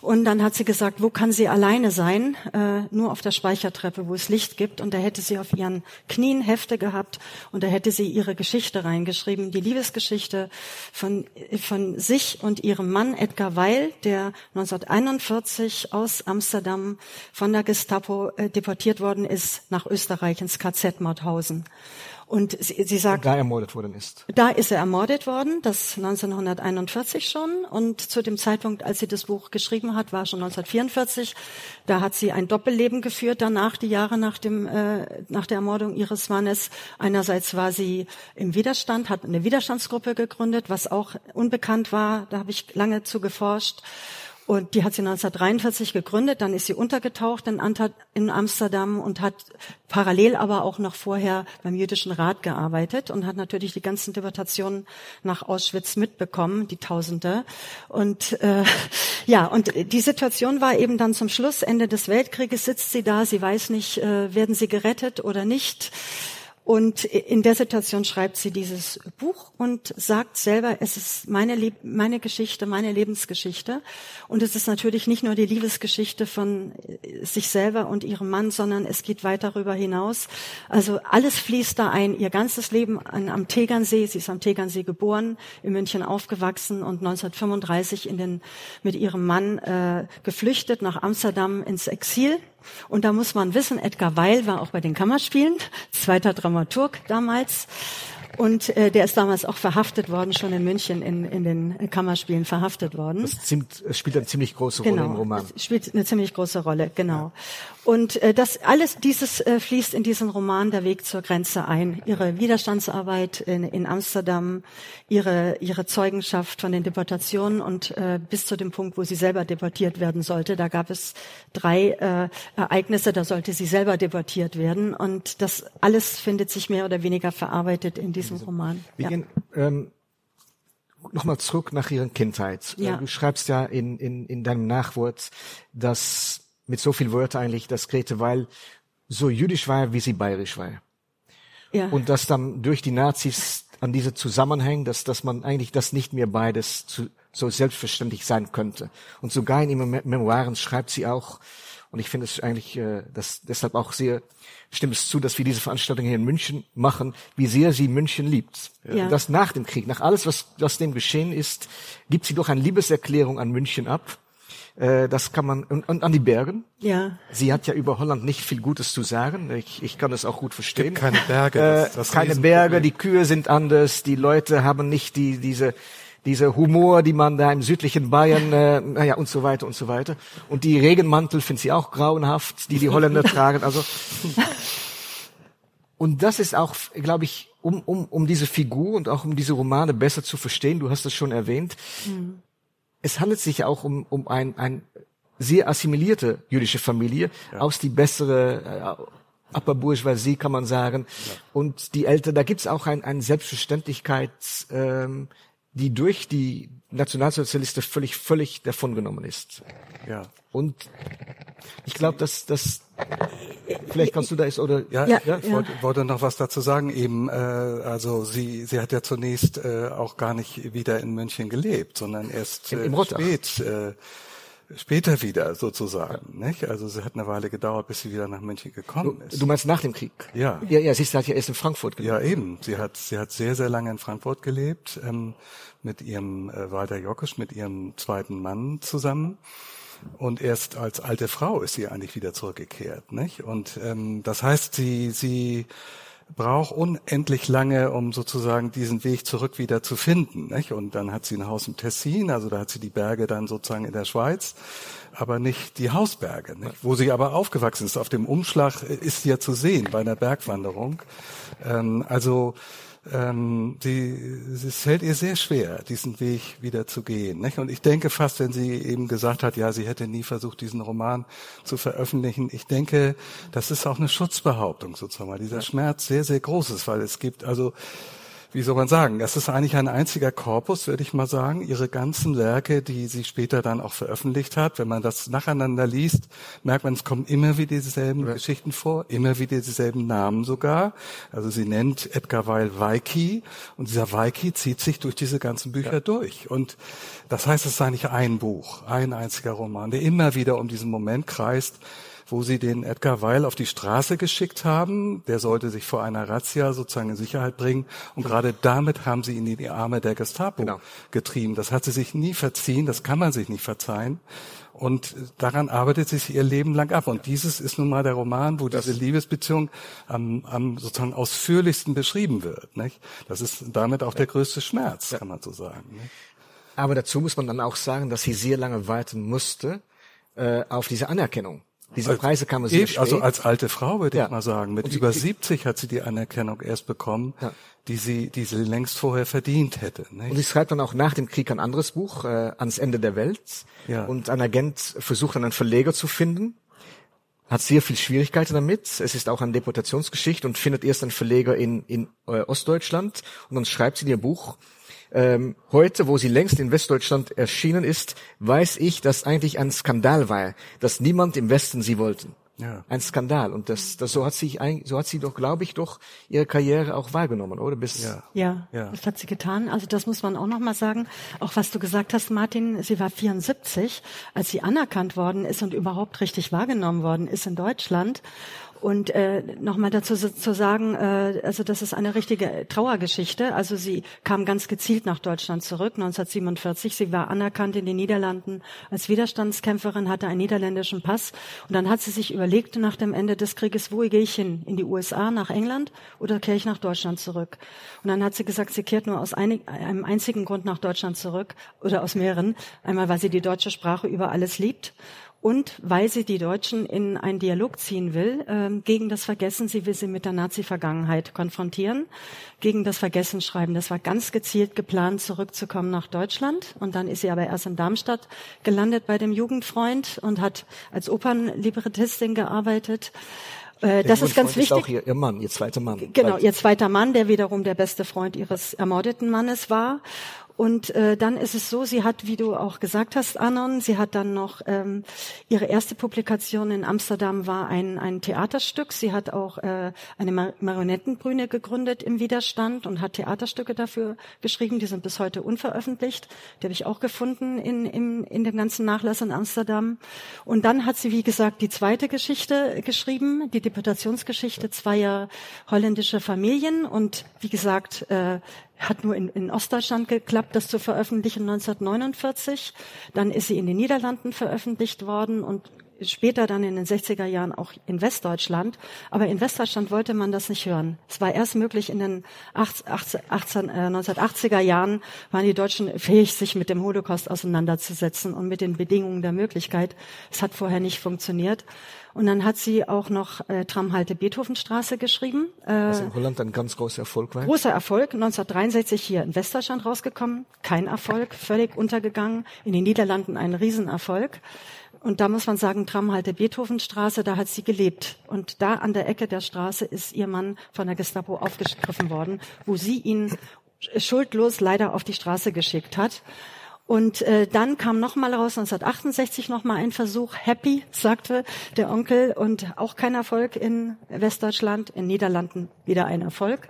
Und dann hat sie gesagt, wo kann sie alleine sein? Äh, nur auf der Speichertreppe, wo es Licht gibt. Und da hätte sie auf ihren Knien Hefte gehabt und da hätte sie ihre Geschichte reingeschrieben, die Liebesgeschichte von, von sich und ihrem Mann Edgar Weil, der 1941 aus Amsterdam von der Gestapo äh, deportiert worden ist nach Österreich ins KZ Mauthausen. Und sie, sie sagt, da ermordet worden ist. Da ist er ermordet worden, das 1941 schon. Und zu dem Zeitpunkt, als sie das Buch geschrieben hat, war schon 1944. Da hat sie ein Doppelleben geführt. Danach, die Jahre nach dem äh, nach der Ermordung ihres Mannes. Einerseits war sie im Widerstand, hat eine Widerstandsgruppe gegründet, was auch unbekannt war. Da habe ich lange zu geforscht. Und die hat sie 1943 gegründet, dann ist sie untergetaucht in, Amsterdam und hat parallel aber auch noch vorher beim Jüdischen Rat gearbeitet und hat natürlich die ganzen Deportationen nach Auschwitz mitbekommen, die Tausende. Und äh, ja, und die Situation war eben dann zum Schluss, Ende des Weltkrieges sitzt sie da, sie weiß nicht, äh, werden sie gerettet oder nicht. Und in der Situation schreibt sie dieses Buch und sagt selber, es ist meine, Le meine Geschichte, meine Lebensgeschichte. Und es ist natürlich nicht nur die Liebesgeschichte von äh, sich selber und ihrem Mann, sondern es geht weit darüber hinaus. Also alles fließt da ein. Ihr ganzes Leben an, am Tegernsee. Sie ist am Tegernsee geboren, in München aufgewachsen und 1935 in den, mit ihrem Mann äh, geflüchtet nach Amsterdam ins Exil. Und da muss man wissen, Edgar Weil war auch bei den Kammerspielen, zweiter Dramaturg damals. Und äh, der ist damals auch verhaftet worden, schon in München in, in den Kammerspielen verhaftet worden. Das spielt eine ziemlich große Rolle genau, im Roman. Es spielt eine ziemlich große Rolle, genau. Ja. Und äh, das alles dieses äh, fließt in diesen Roman Der Weg zur Grenze ein. Ihre Widerstandsarbeit in, in Amsterdam, ihre ihre Zeugenschaft von den Deportationen und äh, bis zu dem Punkt, wo sie selber deportiert werden sollte. Da gab es drei äh, Ereignisse, da sollte sie selber deportiert werden. Und das alles findet sich mehr oder weniger verarbeitet in diesem Roman. Wir ja. gehen ähm, nochmal zurück nach Ihrer Kindheit. Ja. Du schreibst ja in, in, in deinem Nachwort, dass mit so viel Wörter eigentlich, dass Grete Weil so jüdisch war, wie sie bayerisch war. Ja. Und dass dann durch die Nazis an diese Zusammenhänge, dass, dass man eigentlich das nicht mehr beides zu, so selbstverständlich sein könnte. Und sogar in ihren Memoiren schreibt sie auch, und ich finde es eigentlich äh, das deshalb auch sehr stimmt es zu, dass wir diese Veranstaltung hier in München machen, wie sehr sie München liebt. Ja. Das nach dem Krieg, nach alles, was, was dem geschehen ist, gibt sie doch eine Liebeserklärung an München ab. Äh, das kann man und, und an die Bergen. Ja. Sie hat ja über Holland nicht viel Gutes zu sagen. Ich, ich kann das auch gut verstehen. Gibt keine Berge. Das, äh, das keine Berge. Die Kühe sind anders. Die Leute haben nicht die diese diese Humor, die man da im südlichen Bayern, äh, naja und so weiter und so weiter. Und die Regenmantel finden sie auch grauenhaft, die die Holländer tragen. Also und das ist auch, glaube ich, um, um, um diese Figur und auch um diese Romane besser zu verstehen. Du hast das schon erwähnt. Mhm. Es handelt sich auch um, um ein, ein sehr assimilierte jüdische Familie ja. aus die bessere äh, Upper Bourgeoisie, kann man sagen. Ja. Und die Eltern, da gibt's auch ein, ein Selbstverständlichkeit, ähm, die durch die Nationalsozialisten völlig, völlig davongenommen ist. Ja. Und ich glaube, dass das vielleicht kannst du da ist oder ja, ja, ja, ich. Wollte, wollte noch was dazu sagen. Eben, äh, also sie sie hat ja zunächst äh, auch gar nicht wieder in München gelebt, sondern erst äh, Im, im spät. Äh, später wieder sozusagen, ja. nicht? Also es hat eine Weile gedauert, bis sie wieder nach München gekommen ist. Du meinst nach dem Krieg? Ja. Ja, ja, sie hat ja erst in Frankfurt gelebt. Ja, eben. Sie hat sie hat sehr sehr lange in Frankfurt gelebt ähm, mit ihrem äh, Walter Jockisch, mit ihrem zweiten Mann zusammen. Und erst als alte Frau ist sie eigentlich wieder zurückgekehrt, nicht? Und ähm, das heißt, sie sie braucht unendlich lange, um sozusagen diesen Weg zurück wieder zu finden. Nicht? Und dann hat sie ein Haus im Tessin, also da hat sie die Berge dann sozusagen in der Schweiz, aber nicht die Hausberge, nicht? wo sie aber aufgewachsen ist. Auf dem Umschlag ist sie ja zu sehen bei einer Bergwanderung. Ähm, also ähm, die, es fällt ihr sehr schwer, diesen Weg wieder zu gehen. Nicht? Und ich denke fast, wenn sie eben gesagt hat, ja, sie hätte nie versucht, diesen Roman zu veröffentlichen, ich denke, das ist auch eine Schutzbehauptung sozusagen, weil dieser Schmerz sehr, sehr groß ist, weil es gibt also wie soll man sagen, das ist eigentlich ein einziger Korpus, würde ich mal sagen. Ihre ganzen Werke, die sie später dann auch veröffentlicht hat, wenn man das nacheinander liest, merkt man, es kommen immer wieder dieselben ja. Geschichten vor, immer wieder dieselben Namen sogar. Also sie nennt Edgar Weil Weiki und dieser Weiki zieht sich durch diese ganzen Bücher ja. durch. Und das heißt, es ist eigentlich ein Buch, ein einziger Roman, der immer wieder um diesen Moment kreist, wo sie den Edgar Weil auf die Straße geschickt haben. Der sollte sich vor einer Razzia sozusagen in Sicherheit bringen. Und gerade damit haben sie ihn in die Arme der Gestapo Genau. getrieben. Das hat sie sich nie verziehen. Das kann man sich nicht verzeihen. Und daran arbeitet sie sich ihr Leben lang ab. Und dieses ist nun mal der Roman, wo diese Liebesbeziehung am, am sozusagen ausführlichsten beschrieben wird. Nicht? Das ist damit auch der größte Schmerz, kann man so sagen. Nicht? Aber dazu muss man dann auch sagen, dass sie sehr lange warten musste äh, auf diese Anerkennung. Diese Preise kamen sehr Eben, spät. Also als alte Frau würde Ja. ich mal sagen. Mit die- über die- 70 hat sie die Anerkennung erst bekommen, Ja. die sie, die sie längst vorher verdient hätte. Nicht? Und sie schreibt dann auch nach dem Krieg ein anderes Buch, äh, ans Ende der Welt. Ja. Und ein Agent versucht dann einen Verleger zu finden, hat sehr viel Schwierigkeiten damit. Es ist auch eine Deportationsgeschichte und findet erst einen Verleger in, in äh, Ostdeutschland. Und dann schreibt sie in ihr Buch, ähm, heute, wo sie längst in Westdeutschland erschienen ist, weiß ich, dass eigentlich ein Skandal war, dass niemand im Westen sie wollten. Ja. Ein Skandal. Und das, das so hat sie, eigentlich- so hat sie doch, glaube ich, doch ihre Karriere auch wahrgenommen, oder? Bis, Ja. Ja, Ja. das hat sie getan. Also das muss man auch noch mal sagen. Auch was du gesagt hast, Martin, sie war 74, als sie anerkannt worden ist und überhaupt richtig wahrgenommen worden ist in Deutschland. Und äh, nochmal dazu zu sagen, äh, also das ist eine richtige Trauergeschichte. Also sie kam ganz gezielt nach Deutschland zurück, 1947. Sie war anerkannt in den Niederlanden als Widerstandskämpferin, hatte einen niederländischen Pass. Und dann hat sie sich überlegt nach dem Ende des Krieges, wo gehe ich hin? In die USA, nach England oder kehre ich nach Deutschland zurück? Und dann hat sie gesagt, sie kehrt nur aus einig, einem einzigen Grund nach Deutschland zurück oder aus mehreren. Einmal, weil sie die deutsche Sprache über alles liebt und weil sie die Deutschen in einen Dialog ziehen will, ähm, gegen das Vergessen, sie will sie mit der Nazi-Vergangenheit konfrontieren, gegen das Vergessen schreiben. Das war ganz gezielt geplant, zurückzukommen nach Deutschland. Und dann ist sie aber erst in Darmstadt gelandet bei dem Jugendfreund und hat als Opernlibrettistin gearbeitet. Äh, das ist ganz wichtig. Ist auch ihr, ihr Mann, ihr zweiter Mann. Genau, ihr zweiter Mann, der wiederum der beste Freund ihres ermordeten Mannes war. Und äh, dann ist es so, sie hat, wie du auch gesagt hast, Anon, sie hat dann noch ähm, ihre erste Publikation in Amsterdam war ein, ein Theaterstück. Sie hat auch äh, eine Mar Marionettenbrüne gegründet im Widerstand und hat Theaterstücke dafür geschrieben. Die sind bis heute unveröffentlicht. Die habe ich auch gefunden in, in, in dem ganzen Nachlass in Amsterdam. Und dann hat sie, wie gesagt, die zweite Geschichte geschrieben, die Deportationsgeschichte zweier holländischer Familien. Und wie gesagt, äh, hat nur in, in Ostdeutschland geklappt, das zu veröffentlichen 1949. Dann ist sie in den Niederlanden veröffentlicht worden und später dann in den 60er Jahren auch in Westdeutschland. Aber in Westdeutschland wollte man das nicht hören. Es war erst möglich in den 18, 18, äh, 1980er Jahren, waren die Deutschen fähig, sich mit dem Holocaust auseinanderzusetzen und mit den Bedingungen der Möglichkeit. Es hat vorher nicht funktioniert. Und dann hat sie auch noch äh, Tramhalte Beethovenstraße geschrieben. Äh, Was in Holland ein ganz großer Erfolg war. Großer Erfolg, 1963 hier in Westdeutschland rausgekommen, kein Erfolg, völlig untergegangen, in den Niederlanden ein Riesenerfolg. Und da muss man sagen, Tramhalte Beethovenstraße, da hat sie gelebt. Und da an der Ecke der Straße ist ihr Mann von der Gestapo aufgegriffen worden, wo sie ihn schuldlos leider auf die Straße geschickt hat. Und äh, dann kam noch mal raus 1968 noch mal ein Versuch. Happy sagte der Onkel und auch kein Erfolg in Westdeutschland, in Niederlanden wieder ein Erfolg.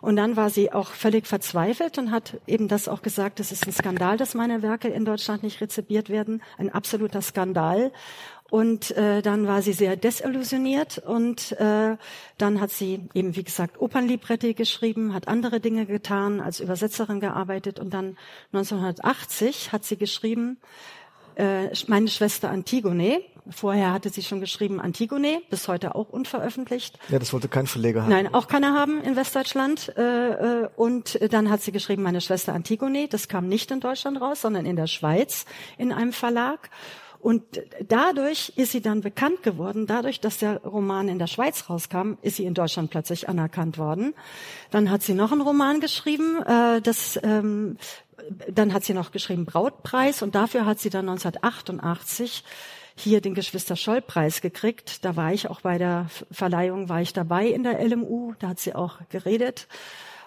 Und dann war sie auch völlig verzweifelt und hat eben das auch gesagt, es ist ein Skandal, dass meine Werke in Deutschland nicht rezipiert werden, ein absoluter Skandal. Und äh, dann war sie sehr desillusioniert und äh, dann hat sie eben, wie gesagt, Opernlibretti geschrieben, hat andere Dinge getan, als Übersetzerin gearbeitet und dann 1980 hat sie geschrieben, äh, meine Schwester Antigone. Vorher hatte sie schon geschrieben Antigone, bis heute auch unveröffentlicht. Ja, das wollte kein Verleger haben. Nein, auch keiner haben in Westdeutschland. Äh, äh, und dann hat sie geschrieben, meine Schwester Antigone. Das kam nicht in Deutschland raus, sondern in der Schweiz in einem Verlag. Und dadurch ist sie dann bekannt geworden. Dadurch, dass der Roman in der Schweiz rauskam, ist sie in Deutschland plötzlich anerkannt worden. Dann hat sie noch einen Roman geschrieben, das ähm, dann hat sie noch geschrieben Brautpreis und dafür hat sie dann 1988 hier den Geschwister Scholl Preis gekriegt. Da war ich auch bei der Verleihung, war ich dabei in der LMU, da hat sie auch geredet.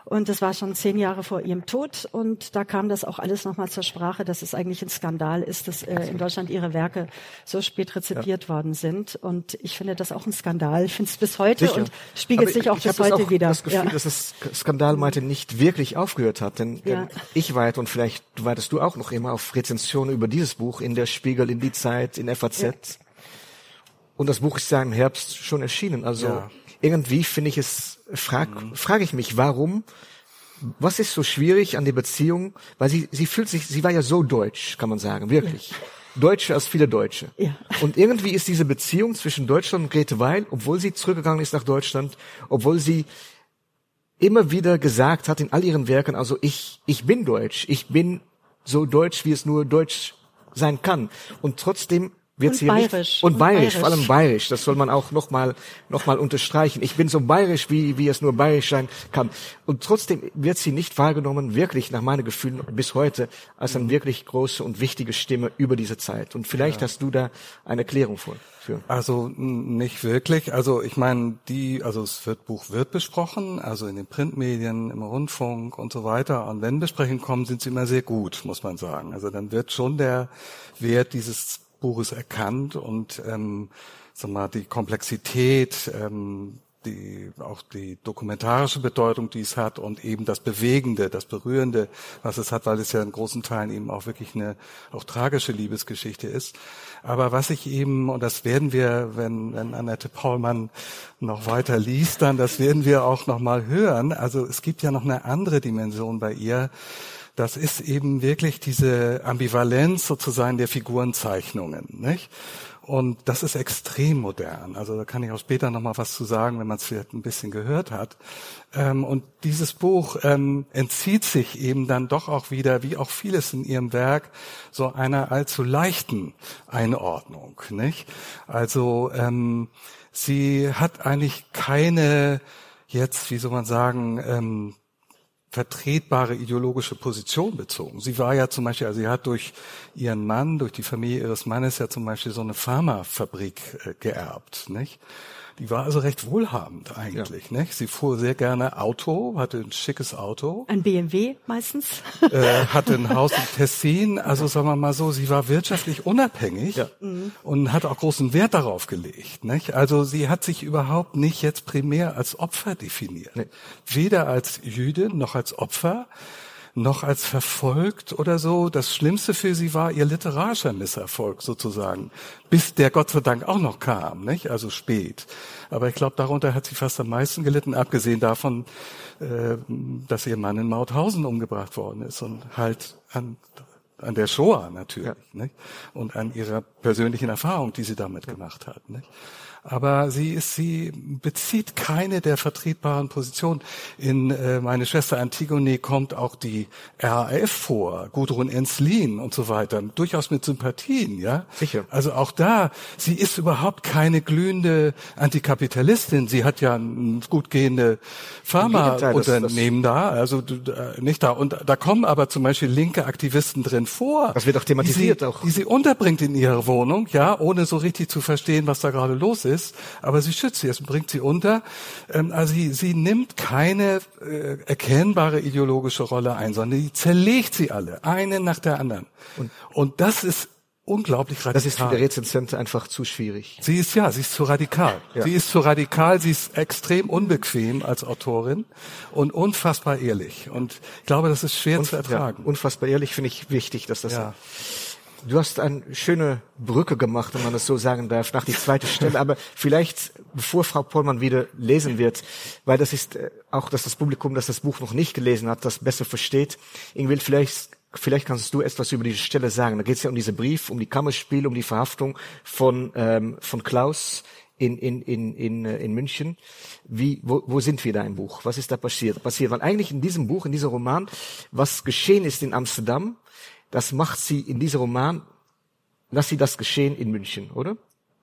Und das war schon zehn Jahre vor ihrem Tod. Und da kam das auch alles nochmal zur Sprache, dass es eigentlich ein Skandal ist, dass äh, in Deutschland ihre Werke so spät rezipiert ja. worden sind. Und ich finde das auch ein Skandal. Ich finde es bis heute Sicher. und spiegelt Aber sich auch ich, bis ich heute auch wieder. das Gefühl, ja. dass das Skandal meinte nicht wirklich aufgehört hat. Denn, Ja. denn ich weit und vielleicht wartest du auch noch immer auf Rezensionen über dieses Buch in der Spiegel, in die Zeit, in FAZ. Und das Buch ist ja im Herbst schon erschienen. Also Ja. Irgendwie finde ich es, frag, frage ich mich, warum, was ist so schwierig an der Beziehung? Weil sie, sie fühlt sich, sie war ja so deutsch, kann man sagen, wirklich. Deutscher als viele Deutsche. Ja. Und irgendwie ist diese Beziehung zwischen Deutschland und Grete Weil, obwohl sie zurückgegangen ist nach Deutschland, obwohl sie immer wieder gesagt hat in all ihren Werken, also ich, ich bin deutsch, ich bin so deutsch, wie es nur deutsch sein kann. Und trotzdem wird ja bayerisch. nicht, und, Und bayerisch, bayerisch. vor allem bayerisch, das soll man auch nochmal noch mal unterstreichen. Ich bin so bayerisch, wie, wie es nur bayerisch sein kann. Und trotzdem wird sie nicht wahrgenommen, wirklich nach meinen Gefühlen bis heute, als eine wirklich große und wichtige Stimme über diese Zeit. Und vielleicht hast du da eine Erklärung für. für. Also nicht wirklich. Also ich meine, die, also das wird, Buch wird besprochen, also in den Printmedien, im Rundfunk und so weiter. Und wenn Besprechungen kommen, sind sie immer sehr gut, muss man sagen. Also dann wird schon der Wert dieses Buches erkannt und ähm, sag mal, die Komplexität, ähm, die, auch die dokumentarische Bedeutung, die es hat und eben das Bewegende, das Berührende, was es hat, weil es ja in großen Teilen eben auch wirklich eine auch tragische Liebesgeschichte ist. Aber was ich eben, und das werden wir, wenn, wenn Annette Paulmann noch weiter liest, dann, das werden wir auch noch mal hören. Also es gibt ja noch eine andere Dimension bei ihr. Das ist eben wirklich diese Ambivalenz sozusagen der Figurenzeichnungen, nicht? Und das ist extrem modern. Also da kann ich auch später noch mal was zu sagen, wenn man es vielleicht ein bisschen gehört hat. Ähm, und dieses Buch ähm, entzieht sich eben dann doch auch wieder, wie auch vieles in ihrem Werk, so einer allzu leichten Einordnung. Nicht? Also ähm, sie hat eigentlich keine jetzt, wie soll man sagen, ähm, vertretbare ideologische Position bezogen. Sie war ja zum Beispiel, also sie hat durch ihren Mann, durch die Familie ihres Mannes ja zum Beispiel so eine Pharmafabrik äh, geerbt, nicht? Die war also recht wohlhabend eigentlich, nicht? Sie fuhr sehr gerne Auto, hatte ein schickes Auto, Ein BMW meistens. äh, hatte ein Haus in Tessin, also sagen wir mal so, sie war wirtschaftlich unabhängig Ja. und hat auch großen Wert darauf gelegt. Nicht? Also sie hat sich überhaupt nicht jetzt primär als Opfer definiert. Nee. Weder als Jüdin noch als Opfer, noch als verfolgt oder so. Das Schlimmste für sie war ihr literarischer Misserfolg sozusagen, bis der Gott sei Dank auch noch kam, nicht? also spät. Aber ich glaube, darunter hat sie fast am meisten gelitten, abgesehen davon, äh, dass ihr Mann in Mauthausen umgebracht worden ist und halt an an der Shoah natürlich nicht? und an ihrer persönlichen Erfahrung, die sie damit gemacht hat. Nicht? Aber sie ist, sie bezieht keine der vertretbaren Positionen. In äh, meine Schwester Antigone kommt auch die RAF vor, Gudrun Enslin und so weiter, durchaus mit Sympathien, ja. Sicher. Also auch da, sie ist überhaupt keine glühende Antikapitalistin. Sie hat ja ein gut gehende Pharmaunternehmen da, also äh, nicht da. Und da kommen aber zum Beispiel linke Aktivisten drin vor. Das wird auch thematisiert die sie, auch. Die sie unterbringt in ihrer Wohnung, ja, ohne so richtig zu verstehen, was da gerade los ist. Aber sie schützt sie, es bringt sie unter. Ähm, also sie, sie nimmt keine äh, erkennbare ideologische Rolle ein, sondern die zerlegt sie alle, eine nach der anderen. Und, das ist unglaublich radikal. Das ist für die Rezensente einfach zu schwierig. Sie ist ja, sie ist zu radikal. Ja. Sie ist zu radikal, sie ist extrem unbequem als Autorin und unfassbar ehrlich. Und ich glaube, das ist schwer zu ertragen. Ja, unfassbar ehrlich finde ich wichtig, dass das. Ja. Du hast eine schöne Brücke gemacht, wenn man das so sagen darf, nach die zweite Stelle. Aber vielleicht, bevor Frau Pollmann wieder lesen wird, weil das ist äh, auch, dass das Publikum, das das Buch noch nicht gelesen hat, das besser versteht. Ingrid, vielleicht, vielleicht kannst du etwas über diese Stelle sagen. Da geht es ja um diesen Brief, um die Kammerspiele, um die Verhaftung von ähm, von Klaus in in in in, äh, in München. Wie wo, wo sind wir da im Buch? Was ist da passiert? Passiert, weil eigentlich in diesem Buch, in diesem Roman, was geschehen ist in Amsterdam, das macht sie in diesem Roman, lass sie das geschehen in München, oder?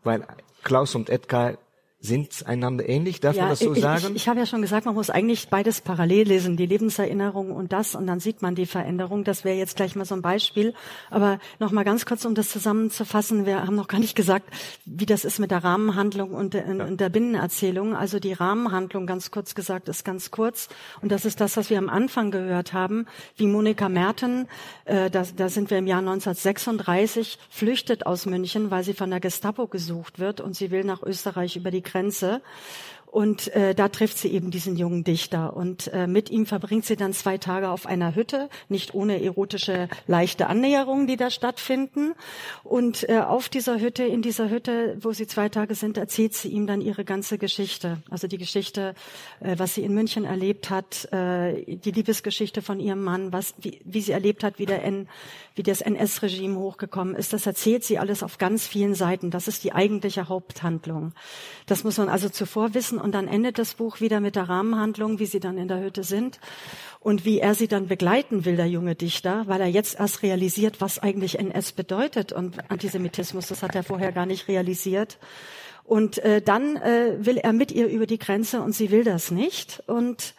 Weil Klaus und Edgar sind einander ähnlich, darf man das so ich, sagen? Ich, ich habe ja schon gesagt, man muss eigentlich beides parallel lesen, die Lebenserinnerung und das, und dann sieht man die Veränderung. Das wäre jetzt gleich mal so ein Beispiel. Aber noch mal ganz kurz, um das zusammenzufassen, wir haben noch gar nicht gesagt, wie das ist mit der Rahmenhandlung und der, und der Binnenerzählung. Also die Rahmenhandlung, ganz kurz gesagt, ist ganz kurz. Und das ist das, was wir am Anfang gehört haben, wie Monika Merten, äh, da, da sind wir im Jahr 1936, flüchtet aus München, weil sie von der Gestapo gesucht wird und sie will nach Österreich über die Grenze. Und äh, da trifft sie eben diesen jungen Dichter. Und äh, mit ihm verbringt sie dann zwei Tage auf einer Hütte, nicht ohne erotische leichte Annäherungen, die da stattfinden. Und äh, auf dieser Hütte, in dieser Hütte, wo sie zwei Tage sind, erzählt sie ihm dann ihre ganze Geschichte. Also die Geschichte, äh, was sie in München erlebt hat, äh, die Liebesgeschichte von ihrem Mann, was, wie, wie sie erlebt hat, wie, der N, wie das NS-Regime hochgekommen ist. Das erzählt sie alles auf ganz vielen Seiten. Das ist die eigentliche Haupthandlung. Das muss man also zuvor wissen und dann endet das Buch wieder mit der Rahmenhandlung, wie sie dann in der Hütte sind und wie er sie dann begleiten will, der junge Dichter, weil er jetzt erst realisiert, was eigentlich NS bedeutet und Antisemitismus. Das hat er vorher gar nicht realisiert. Und äh, dann äh, will er mit ihr über die Grenze und sie will das nicht. Und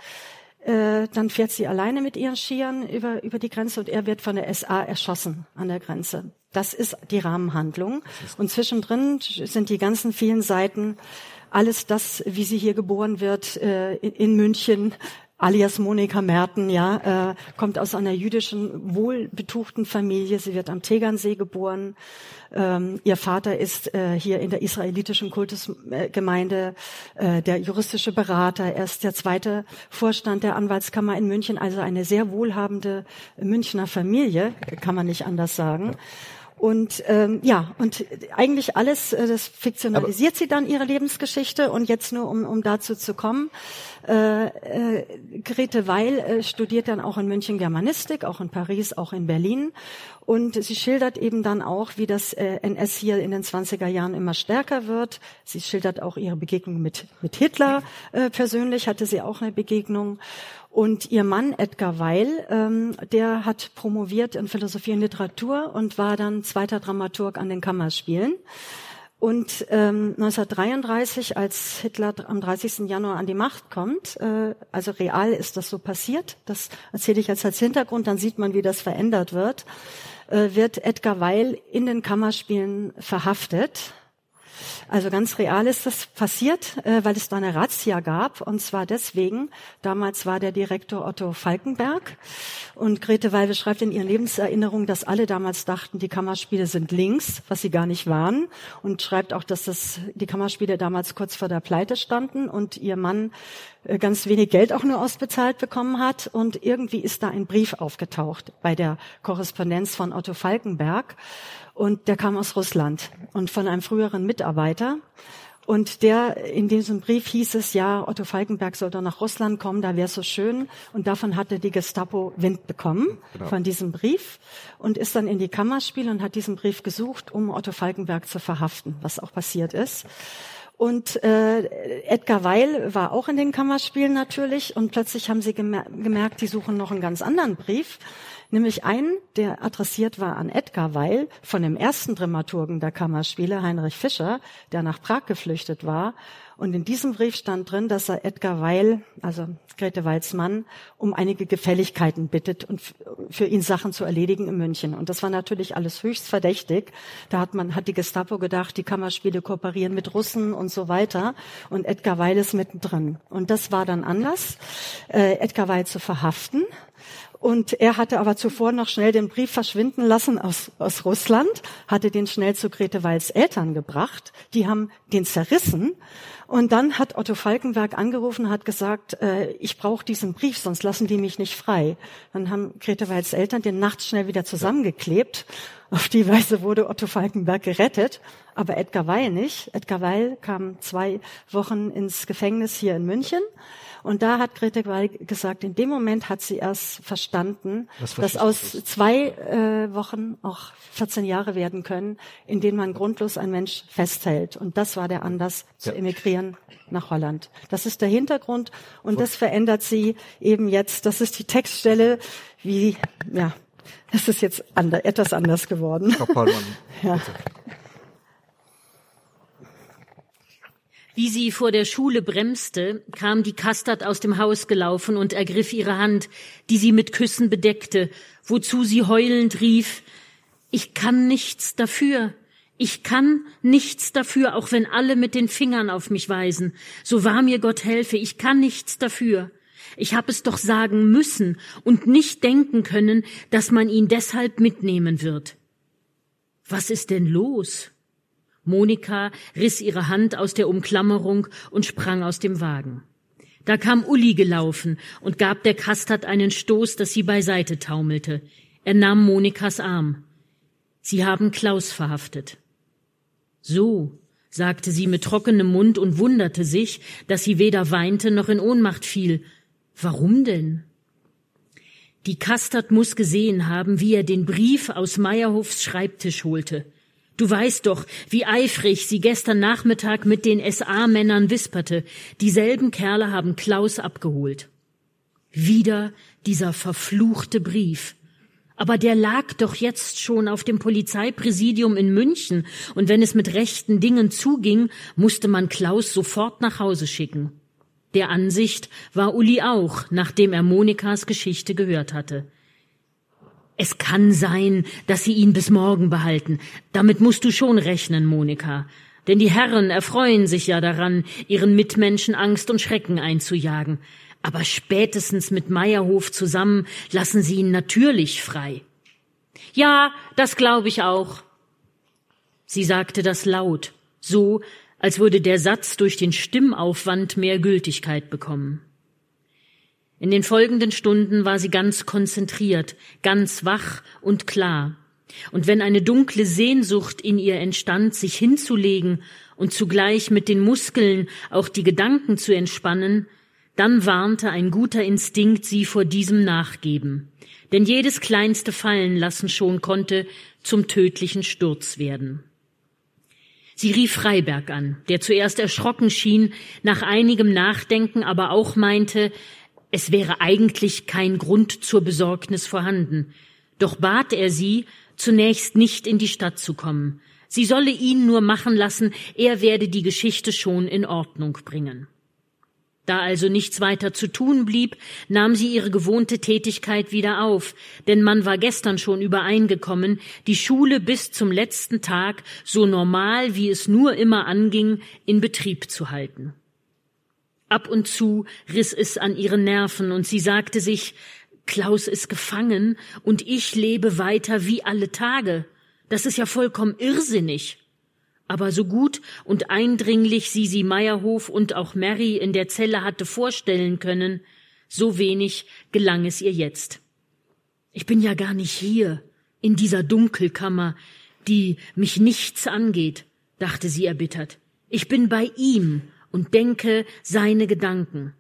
äh, dann fährt sie alleine mit ihren Skiern über, über die Grenze und er wird von der SA erschossen an der Grenze. Das ist die Rahmenhandlung. Und zwischendrin sind die ganzen vielen Seiten alles das, wie sie hier geboren wird, äh, in München, alias Monika Merten, ja, äh, kommt aus einer jüdischen, wohlbetuchten Familie. Sie wird am Tegernsee geboren. Ähm, ihr Vater ist äh, hier in der israelitischen Kultusgemeinde äh, der juristische Berater. Er ist der zweite Vorstand der Anwaltskammer in München, also eine sehr wohlhabende Münchner Familie, kann man nicht anders sagen. Und ähm, ja, und eigentlich alles, äh, das fiktionalisiert Aber sie dann ihre Lebensgeschichte. Und jetzt nur, um, um dazu zu kommen, äh, äh, Grete Weil äh, studiert dann auch in München Germanistik, auch in Paris, auch in Berlin. Und sie schildert eben dann auch, wie das äh, NS hier in den 20er Jahren immer stärker wird. Sie schildert auch ihre Begegnung mit, mit Hitler äh, persönlich, hatte sie auch eine Begegnung. Und ihr Mann Edgar Weil, ähm, der hat promoviert in Philosophie und Literatur und war dann zweiter Dramaturg an den Kammerspielen. Und ähm, 1933, als Hitler am 30. Januar an die Macht kommt, äh, also real ist das so passiert, das erzähle ich jetzt als Hintergrund, dann sieht man, wie das verändert wird, äh, wird Edgar Weil in den Kammerspielen verhaftet also ganz real ist das passiert, äh, weil es da eine Razzia gab. Und zwar deswegen, damals war der Direktor Otto Falkenberg. Und Grete Weil beschreibt in ihren Lebenserinnerungen, dass alle damals dachten, die Kammerspiele sind links, was sie gar nicht waren. Und schreibt auch, dass das, die Kammerspiele damals kurz vor der Pleite standen und ihr Mann äh, ganz wenig Geld auch nur ausbezahlt bekommen hat. Und irgendwie ist da ein Brief aufgetaucht bei der Korrespondenz von Otto Falkenberg. Und der kam aus Russland und von einem früheren Mitarbeiter. Und der, in diesem Brief hieß es, ja, Otto Falkenberg soll doch nach Russland kommen, da wäre so schön. Und davon hatte die Gestapo Wind bekommen, genau. von diesem Brief. Und ist dann in die Kammerspiele und hat diesen Brief gesucht, um Otto Falkenberg zu verhaften, was auch passiert ist. Und äh, Edgar Weil war auch in den Kammerspielen natürlich. Und plötzlich haben sie gemerkt, die suchen noch einen ganz anderen Brief nämlich einen, der adressiert war an Edgar Weil von dem ersten Dramaturgen der Kammerspiele, Heinrich Fischer, der nach Prag geflüchtet war. Und in diesem Brief stand drin, dass er Edgar Weil, also Grete Weils Mann, um einige Gefälligkeiten bittet und für ihn Sachen zu erledigen in München. Und das war natürlich alles höchst verdächtig. Da hat man, hat die Gestapo gedacht, die Kammerspiele kooperieren mit Russen und so weiter. Und Edgar Weil ist mittendrin. Und das war dann anders, äh, Edgar Weil zu verhaften und er hatte aber zuvor noch schnell den Brief verschwinden lassen aus, aus Russland, hatte den schnell zu Grete Weils Eltern gebracht. Die haben den zerrissen. Und dann hat Otto Falkenberg angerufen, hat gesagt, äh, ich brauche diesen Brief, sonst lassen die mich nicht frei. Dann haben Grete Weils Eltern den nachts schnell wieder zusammengeklebt. Auf die Weise wurde Otto Falkenberg gerettet, aber Edgar Weil nicht. Edgar Weil kam zwei Wochen ins Gefängnis hier in München. Und da hat Grete Weil gesagt, in dem Moment hat sie erst verstanden, dass aus zwei äh, Wochen auch 14 Jahre werden können, in denen man grundlos ein Mensch festhält. Und das war der Anlass zu emigrieren nach Holland. Das ist der Hintergrund und das verändert sie eben jetzt. Das ist die Textstelle, wie, ja, das ist jetzt ander, etwas anders geworden. Frau ja. Wie sie vor der Schule bremste, kam die Kastert aus dem Haus gelaufen und ergriff ihre Hand, die sie mit Küssen bedeckte, wozu sie heulend rief, ich kann nichts dafür. Ich kann nichts dafür, auch wenn alle mit den Fingern auf mich weisen. So wahr mir Gott helfe, ich kann nichts dafür. Ich habe es doch sagen müssen und nicht denken können, dass man ihn deshalb mitnehmen wird. Was ist denn los? Monika riss ihre Hand aus der Umklammerung und sprang aus dem Wagen. Da kam Uli gelaufen und gab der Kastert einen Stoß, dass sie beiseite taumelte. Er nahm Monikas Arm. Sie haben Klaus verhaftet. So, sagte sie mit trockenem Mund und wunderte sich, dass sie weder weinte noch in Ohnmacht fiel. Warum denn? Die Kastert muss gesehen haben, wie er den Brief aus Meyerhofs Schreibtisch holte. Du weißt doch, wie eifrig sie gestern Nachmittag mit den SA-Männern wisperte. Dieselben Kerle haben Klaus abgeholt. Wieder dieser verfluchte Brief. Aber der lag doch jetzt schon auf dem Polizeipräsidium in München, und wenn es mit rechten Dingen zuging, musste man Klaus sofort nach Hause schicken. Der Ansicht war Uli auch, nachdem er Monikas Geschichte gehört hatte. Es kann sein, dass sie ihn bis morgen behalten. Damit musst du schon rechnen, Monika. Denn die Herren erfreuen sich ja daran, ihren Mitmenschen Angst und Schrecken einzujagen aber spätestens mit Meierhof zusammen lassen sie ihn natürlich frei. Ja, das glaube ich auch. Sie sagte das laut, so als würde der Satz durch den Stimmaufwand mehr Gültigkeit bekommen. In den folgenden Stunden war sie ganz konzentriert, ganz wach und klar. Und wenn eine dunkle Sehnsucht in ihr entstand, sich hinzulegen und zugleich mit den Muskeln auch die Gedanken zu entspannen, dann warnte ein guter Instinkt sie vor diesem Nachgeben, denn jedes kleinste Fallenlassen schon konnte zum tödlichen Sturz werden. Sie rief Freiberg an, der zuerst erschrocken schien, nach einigem Nachdenken aber auch meinte, es wäre eigentlich kein Grund zur Besorgnis vorhanden. Doch bat er sie, zunächst nicht in die Stadt zu kommen. Sie solle ihn nur machen lassen, er werde die Geschichte schon in Ordnung bringen. Da also nichts weiter zu tun blieb, nahm sie ihre gewohnte Tätigkeit wieder auf, denn man war gestern schon übereingekommen, die Schule bis zum letzten Tag so normal wie es nur immer anging, in Betrieb zu halten. Ab und zu riss es an ihren Nerven und sie sagte sich, Klaus ist gefangen und ich lebe weiter wie alle Tage. Das ist ja vollkommen irrsinnig. Aber so gut und eindringlich sie sie Meierhof und auch Mary in der Zelle hatte vorstellen können, so wenig gelang es ihr jetzt. Ich bin ja gar nicht hier, in dieser Dunkelkammer, die mich nichts angeht, dachte sie erbittert. Ich bin bei ihm und denke seine Gedanken.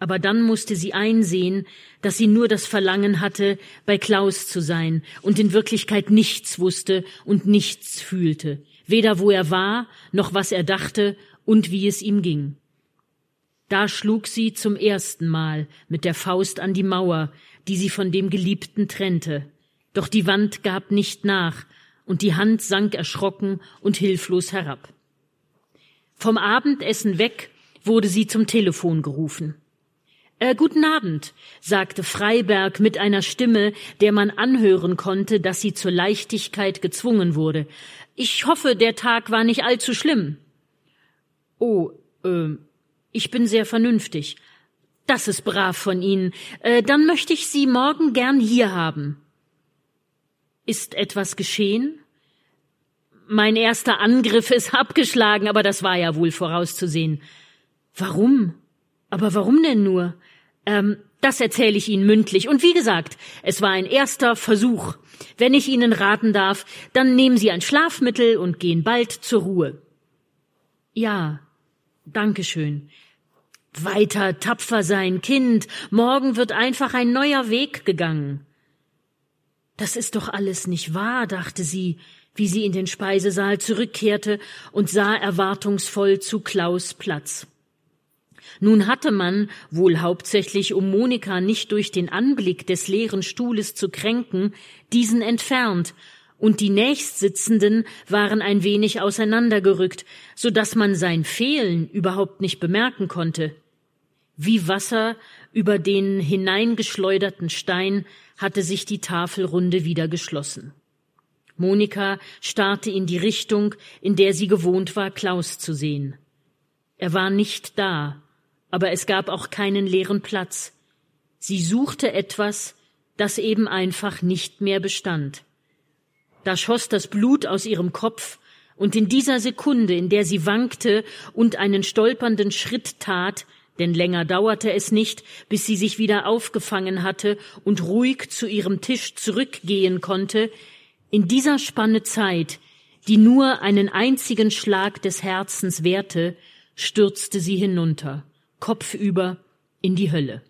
Aber dann musste sie einsehen, dass sie nur das Verlangen hatte, bei Klaus zu sein und in Wirklichkeit nichts wusste und nichts fühlte, weder wo er war, noch was er dachte und wie es ihm ging. Da schlug sie zum ersten Mal mit der Faust an die Mauer, die sie von dem Geliebten trennte. Doch die Wand gab nicht nach, und die Hand sank erschrocken und hilflos herab. Vom Abendessen weg wurde sie zum Telefon gerufen. Äh, guten Abend, sagte Freiberg mit einer Stimme, der man anhören konnte, dass sie zur Leichtigkeit gezwungen wurde. Ich hoffe, der Tag war nicht allzu schlimm. Oh, äh, ich bin sehr vernünftig. Das ist brav von Ihnen. Äh, dann möchte ich Sie morgen gern hier haben. Ist etwas geschehen? Mein erster Angriff ist abgeschlagen, aber das war ja wohl vorauszusehen. Warum? Aber warum denn nur? Ähm, das erzähle ich Ihnen mündlich. Und wie gesagt, es war ein erster Versuch. Wenn ich Ihnen raten darf, dann nehmen Sie ein Schlafmittel und gehen bald zur Ruhe. Ja, Dankeschön. Weiter tapfer sein, Kind. Morgen wird einfach ein neuer Weg gegangen. Das ist doch alles nicht wahr, dachte sie, wie sie in den Speisesaal zurückkehrte und sah erwartungsvoll zu Klaus Platz. Nun hatte man, wohl hauptsächlich um Monika nicht durch den Anblick des leeren Stuhles zu kränken, diesen entfernt, und die Nächstsitzenden waren ein wenig auseinandergerückt, so dass man sein Fehlen überhaupt nicht bemerken konnte. Wie Wasser über den hineingeschleuderten Stein hatte sich die Tafelrunde wieder geschlossen. Monika starrte in die Richtung, in der sie gewohnt war, Klaus zu sehen. Er war nicht da, aber es gab auch keinen leeren Platz. Sie suchte etwas, das eben einfach nicht mehr bestand. Da schoss das Blut aus ihrem Kopf Und in dieser Sekunde, in der sie wankte und einen stolpernden Schritt tat, denn länger dauerte es nicht, bis sie sich wieder aufgefangen hatte und ruhig zu ihrem Tisch zurückgehen konnte, in dieser Spanne Zeit, die nur einen einzigen Schlag des Herzens währte, stürzte sie hinunter, kopfüber in die Hölle.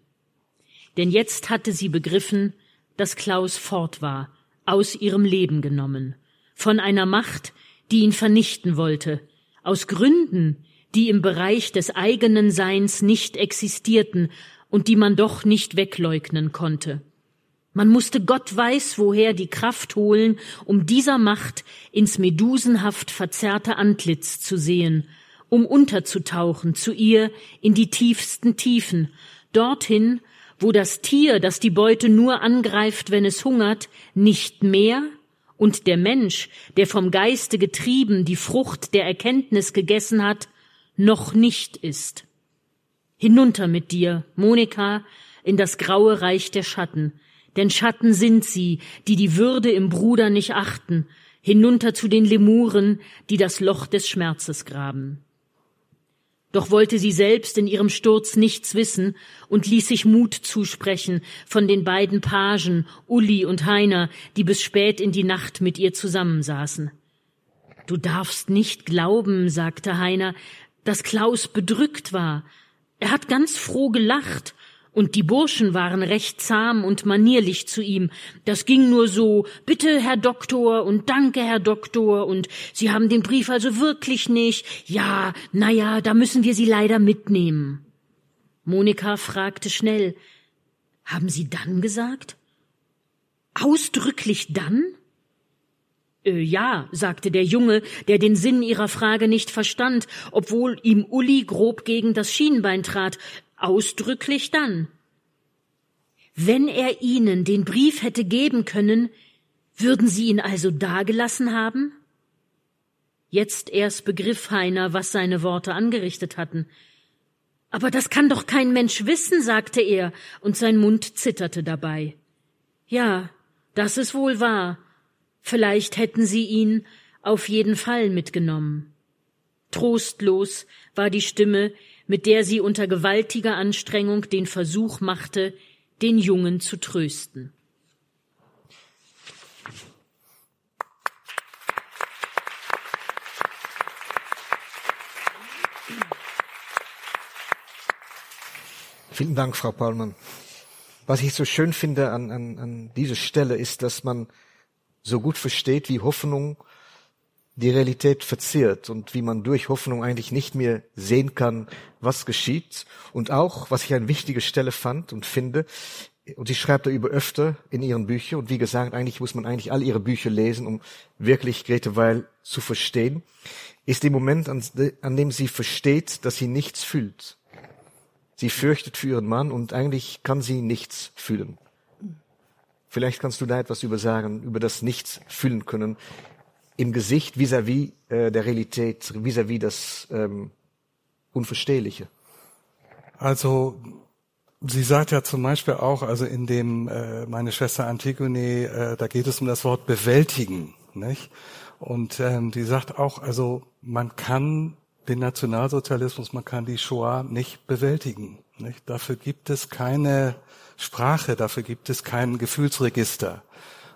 Denn jetzt hatte sie begriffen, dass Klaus fort war, aus ihrem Leben genommen, von einer Macht, die ihn vernichten wollte, aus Gründen, die im Bereich des eigenen Seins nicht existierten und die man doch nicht wegleugnen konnte. Man musste Gott weiß woher die Kraft holen, um dieser Macht ins medusenhaft verzerrte Antlitz zu sehen, um unterzutauchen zu ihr in die tiefsten Tiefen, dorthin, wo das Tier, das die Beute nur angreift, wenn es hungert, nicht mehr und der Mensch, der vom Geiste getrieben die Frucht der Erkenntnis gegessen hat, noch nicht ist. Hinunter mit dir, Monika, in das graue Reich der Schatten, denn Schatten sind sie, die die Würde im Bruder nicht achten, hinunter zu den Lemuren, die das Loch des Schmerzes graben. Doch wollte sie selbst in ihrem Sturz nichts wissen und ließ sich Mut zusprechen von den beiden Pagen, Uli und Heiner, die bis spät in die Nacht mit ihr zusammensaßen. Du darfst nicht glauben, sagte Heiner, dass Klaus bedrückt war. Er hat ganz froh gelacht, und die Burschen waren recht zahm und manierlich zu ihm. Das ging nur so, bitte, Herr Doktor, und danke, Herr Doktor, und Sie haben den Brief also wirklich nicht. Ja, na ja, da müssen wir Sie leider mitnehmen. Monika fragte schnell, haben Sie dann gesagt? Ausdrücklich dann? Äh, ja, sagte der Junge, der den Sinn ihrer Frage nicht verstand, obwohl ihm Uli grob gegen das Schienbein trat, ausdrücklich dann. Wenn er ihnen den Brief hätte geben können, würden sie ihn also dagelassen haben? Jetzt erst begriff Heiner, was seine Worte angerichtet hatten. Aber das kann doch kein Mensch wissen, sagte er, und sein Mund zitterte dabei. Ja, das ist wohl wahr, Vielleicht hätten sie ihn auf jeden Fall mitgenommen. Trostlos war die Stimme, mit der sie unter gewaltiger Anstrengung den Versuch machte, den Jungen zu trösten. Vielen Dank, Frau Paulmann. Was ich so schön finde an, an, an dieser Stelle ist, dass man so gut versteht, wie Hoffnung die Realität verzehrt und wie man durch Hoffnung eigentlich nicht mehr sehen kann, was geschieht. Und auch, was ich eine wichtige Stelle fand und finde, und sie schreibt darüber öfter in ihren Büchern, und wie gesagt, eigentlich muss man eigentlich all ihre Bücher lesen, um wirklich Grete Weil zu verstehen, ist der Moment, an, an dem sie versteht, dass sie nichts fühlt. Sie fürchtet für ihren Mann und eigentlich kann sie nichts fühlen. Vielleicht kannst du da etwas über sagen, über das Nichts fühlen können im Gesicht vis-à-vis -vis, äh, der Realität, vis-à-vis -vis das ähm, Unverstehliche. Also sie sagt ja zum Beispiel auch, also in dem äh, meine Schwester Antigone, äh, da geht es um das Wort bewältigen, nicht? Und ähm, die sagt auch, also man kann den Nationalsozialismus, man kann die Shoah nicht bewältigen. Nicht? Dafür gibt es keine Sprache, dafür gibt es kein Gefühlsregister.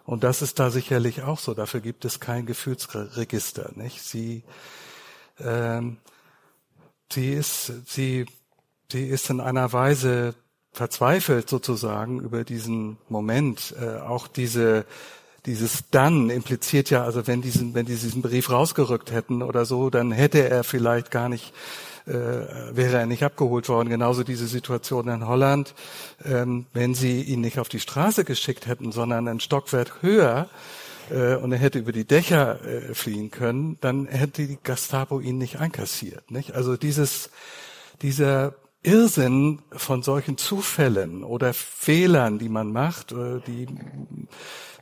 Und das ist da sicherlich auch so. Dafür gibt es kein Gefühlsregister. Nicht? Sie, ähm, sie ist, sie, sie ist in einer Weise verzweifelt sozusagen über diesen Moment. Äh, auch diese, dieses dann impliziert ja, also wenn diesen, wenn die diesen Brief rausgerückt hätten oder so, dann hätte er vielleicht gar nicht äh, wäre er nicht abgeholt worden. Genauso diese Situation in Holland, ähm, wenn sie ihn nicht auf die Straße geschickt hätten, sondern ein Stockwerk höher, äh, und er hätte über die Dächer äh, fliehen können, dann hätte die Gestapo ihn nicht einkassiert. Nicht? Also dieses, dieser Irrsinn von solchen Zufällen oder Fehlern, die man macht, äh, die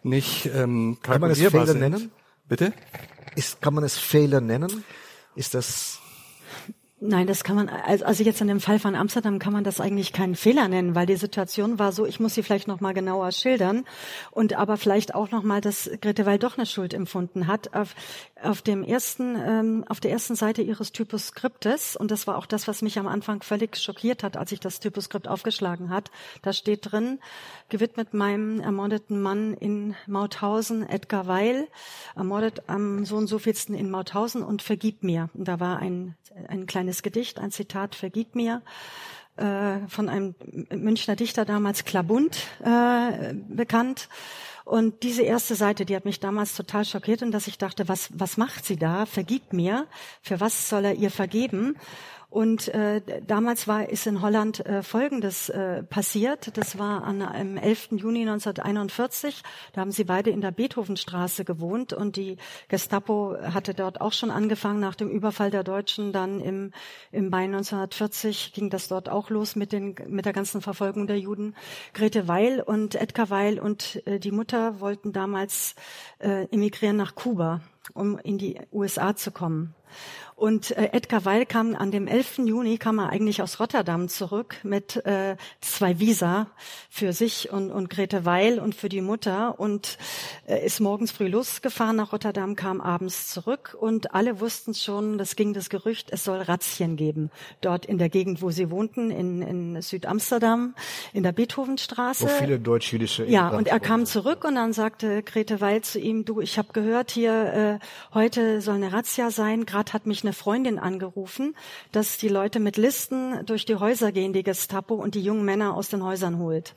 nicht ähm, kalkulierbar kann man es Fehler sind. nennen? Bitte? Ist, kann man es Fehler nennen? Ist das Nein, das kann man, also jetzt in dem Fall von Amsterdam kann man das eigentlich keinen Fehler nennen, weil die Situation war so, ich muss sie vielleicht noch mal genauer schildern und aber vielleicht auch noch mal, dass Grete Weil doch eine Schuld empfunden hat auf, auf dem ersten, ähm, auf der ersten Seite ihres Typoskriptes und das war auch das, was mich am Anfang völlig schockiert hat, als ich das Typoskript aufgeschlagen hat. Da steht drin, gewidmet meinem ermordeten Mann in Mauthausen, Edgar Weil, ermordet am so und so vielsten in Mauthausen und vergib mir. Und da war ein, ein kleines Gedicht, ein Zitat, vergib mir, äh, von einem Münchner Dichter damals Klabund äh, bekannt. Und diese erste Seite, die hat mich damals total schockiert und dass ich dachte, was, was macht sie da? Vergib mir. Für was soll er ihr vergeben? Und äh, damals war ist in Holland äh, Folgendes äh, passiert. Das war an, am 11. Juni 1941. Da haben sie beide in der Beethovenstraße gewohnt und die Gestapo hatte dort auch schon angefangen nach dem Überfall der Deutschen. Dann im, im Mai 1940 ging das dort auch los mit, den, mit der ganzen Verfolgung der Juden. Grete Weil und Edgar Weil und äh, die Mutter wollten damals äh, emigrieren nach Kuba, um in die USA zu kommen. Und äh, Edgar Weil kam an dem 11. Juni, kam er eigentlich aus Rotterdam zurück mit äh, zwei Visa für sich und, und Grete Weil und für die Mutter und äh, ist morgens früh losgefahren nach Rotterdam, kam abends zurück und alle wussten schon, das ging das Gerücht, es soll Razzien geben. Dort in der Gegend, wo sie wohnten, in, in Südamsterdam, in der Beethovenstraße. Wo viele deutsch-jüdische Ja, und er kam zurück und dann sagte Grete Weil zu ihm, du, ich habe gehört hier, äh, heute soll eine Razzia sein, gerade hat mich eine eine Freundin angerufen, dass die Leute mit Listen durch die Häuser gehen, die Gestapo, und die jungen Männer aus den Häusern holt.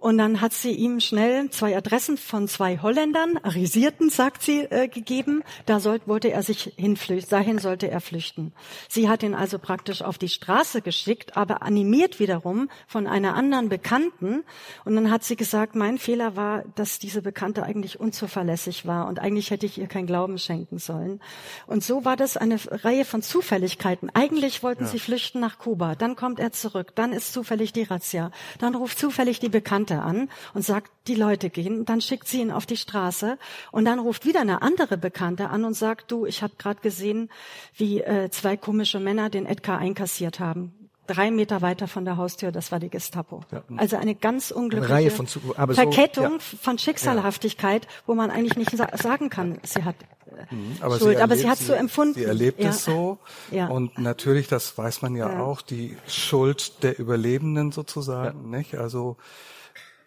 Und dann hat sie ihm schnell zwei Adressen von zwei Holländern, Arisierten, sagt sie, äh, gegeben. Da sollte, wollte er sich hinflüchten, dahin sollte er flüchten. Sie hat ihn also praktisch auf die Straße geschickt, aber animiert wiederum von einer anderen Bekannten. Und dann hat sie gesagt, mein Fehler war, dass diese Bekannte eigentlich unzuverlässig war und eigentlich hätte ich ihr kein Glauben schenken sollen. Und so war das eine Reihe von Zufälligkeiten. Eigentlich wollten ja. sie flüchten nach Kuba. Dann kommt er zurück. Dann ist zufällig die Razzia. Dann ruft zufällig die Bekannte Bekannte an und sagt, die Leute gehen. Dann schickt sie ihn auf die Straße und dann ruft wieder eine andere Bekannte an und sagt, du, ich habe gerade gesehen, wie äh, zwei komische Männer den Edgar einkassiert haben drei Meter weiter von der Haustür, das war die Gestapo. Ja. Also eine ganz unglückliche eine von, aber Verkettung so, ja. von Schicksalhaftigkeit, wo man eigentlich nicht sagen kann, sie hat äh, mhm. aber Schuld, sie aber sie hat so empfunden. Sie erlebt ja. es so ja. und natürlich, das weiß man ja, auch, die Schuld der Überlebenden sozusagen, nicht? Also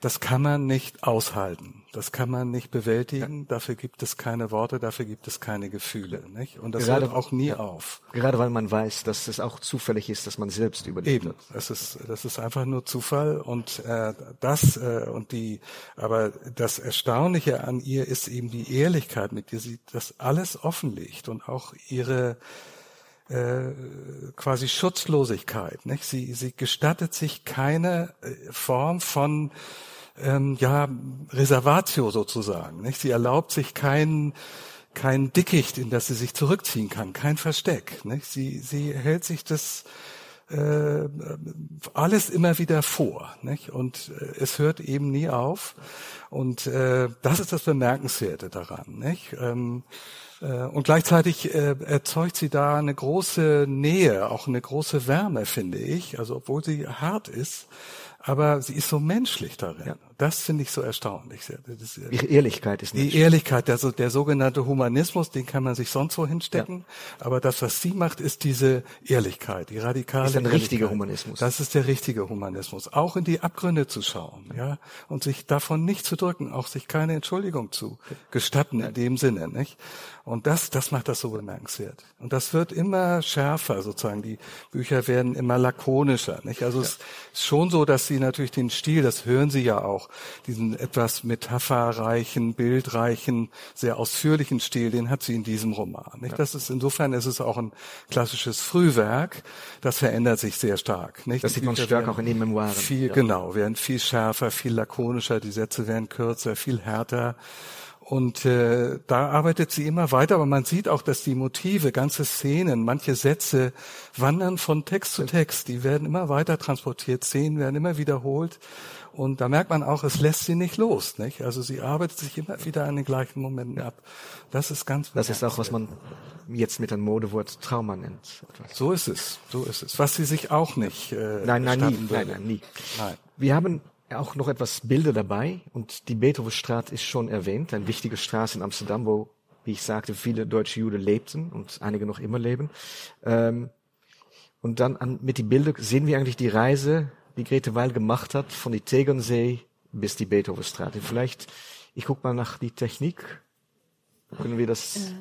das kann man nicht aushalten. Das kann man nicht bewältigen. Ja. Dafür gibt es keine Worte, dafür gibt es keine Gefühle. Nicht? Und das Gerade, hört auch nie ja. auf. Gerade weil man weiß, dass es auch zufällig ist, dass man selbst überlebt. Eben. Das ist, das ist einfach nur Zufall. Und äh, das äh, und die, aber das Erstaunliche an ihr ist eben die Ehrlichkeit, mit der sie das alles offenlegt und auch ihre äh, quasi Schutzlosigkeit. Nicht? Sie, sie gestattet sich keine äh, Form von ähm, ja, Reservatio sozusagen. Nicht? Sie erlaubt sich kein, kein Dickicht, in das sie sich zurückziehen kann, kein Versteck. Nicht? Sie, sie hält sich das äh, alles immer wieder vor. Nicht? Und äh, es hört eben nie auf. Und äh, das ist das Bemerkenswerte daran. Nicht? Ähm, äh, und gleichzeitig äh, erzeugt sie da eine große Nähe, auch eine große Wärme, finde ich. Also obwohl sie hart ist, aber sie ist so menschlich darin. Ja. Das finde ich so erstaunlich. Das, Ihre Ehrlichkeit ist nicht. Die Ehrlichkeit, also der sogenannte Humanismus, den kann man sich sonst so hinstecken. Ja. Aber das, was sie macht, ist diese Ehrlichkeit, die radikale. Das ist der richtige Humanismus. Das ist der richtige Humanismus. Auch in die Abgründe zu schauen, ja, und sich davon nicht zu drücken, auch sich keine Entschuldigung zu gestatten in dem Sinne, nicht? Und das, das macht das so bemerkenswert. Und das wird immer schärfer, sozusagen. Die Bücher werden immer lakonischer, nicht? Also ja. es ist schon so, dass sie natürlich den Stil, das hören Sie ja auch, diesen etwas metapherreichen, bildreichen, sehr ausführlichen Stil, den hat sie in diesem Roman. Nicht? Das ist insofern ist es auch ein klassisches Frühwerk. Das verändert sich sehr stark. Nicht? Das sieht man stark auch in den Memoiren. Viel, ja. genau, werden viel schärfer, viel lakonischer. Die Sätze werden kürzer, viel härter. Und äh, da arbeitet sie immer weiter, aber man sieht auch, dass die Motive, ganze Szenen, manche Sätze wandern von Text zu Text. Die werden immer weiter transportiert, Szenen werden immer wiederholt. Und da merkt man auch, es lässt sie nicht los. Nicht? Also sie arbeitet sich immer wieder an den gleichen Momenten ab. Das ist ganz Das ist auch, was man jetzt mit einem Modewort Trauma nennt. So ist es, so ist es. Was sie sich auch nicht. Äh, Nein, nein, nie, gestatten nein, würde. nein, nie. Nein. Wir haben auch noch etwas Bilder dabei und die Beethovenstraat ist schon erwähnt, eine wichtige Straße in Amsterdam, wo, wie ich sagte, viele deutsche Juden lebten und einige noch immer leben. Ähm, und dann an, mit die Bilder sehen wir eigentlich die Reise, die Grete Weil gemacht hat, von die Tegernsee bis die Beethovenstraat. Und vielleicht, ich guck mal nach die Technik. Können wir das?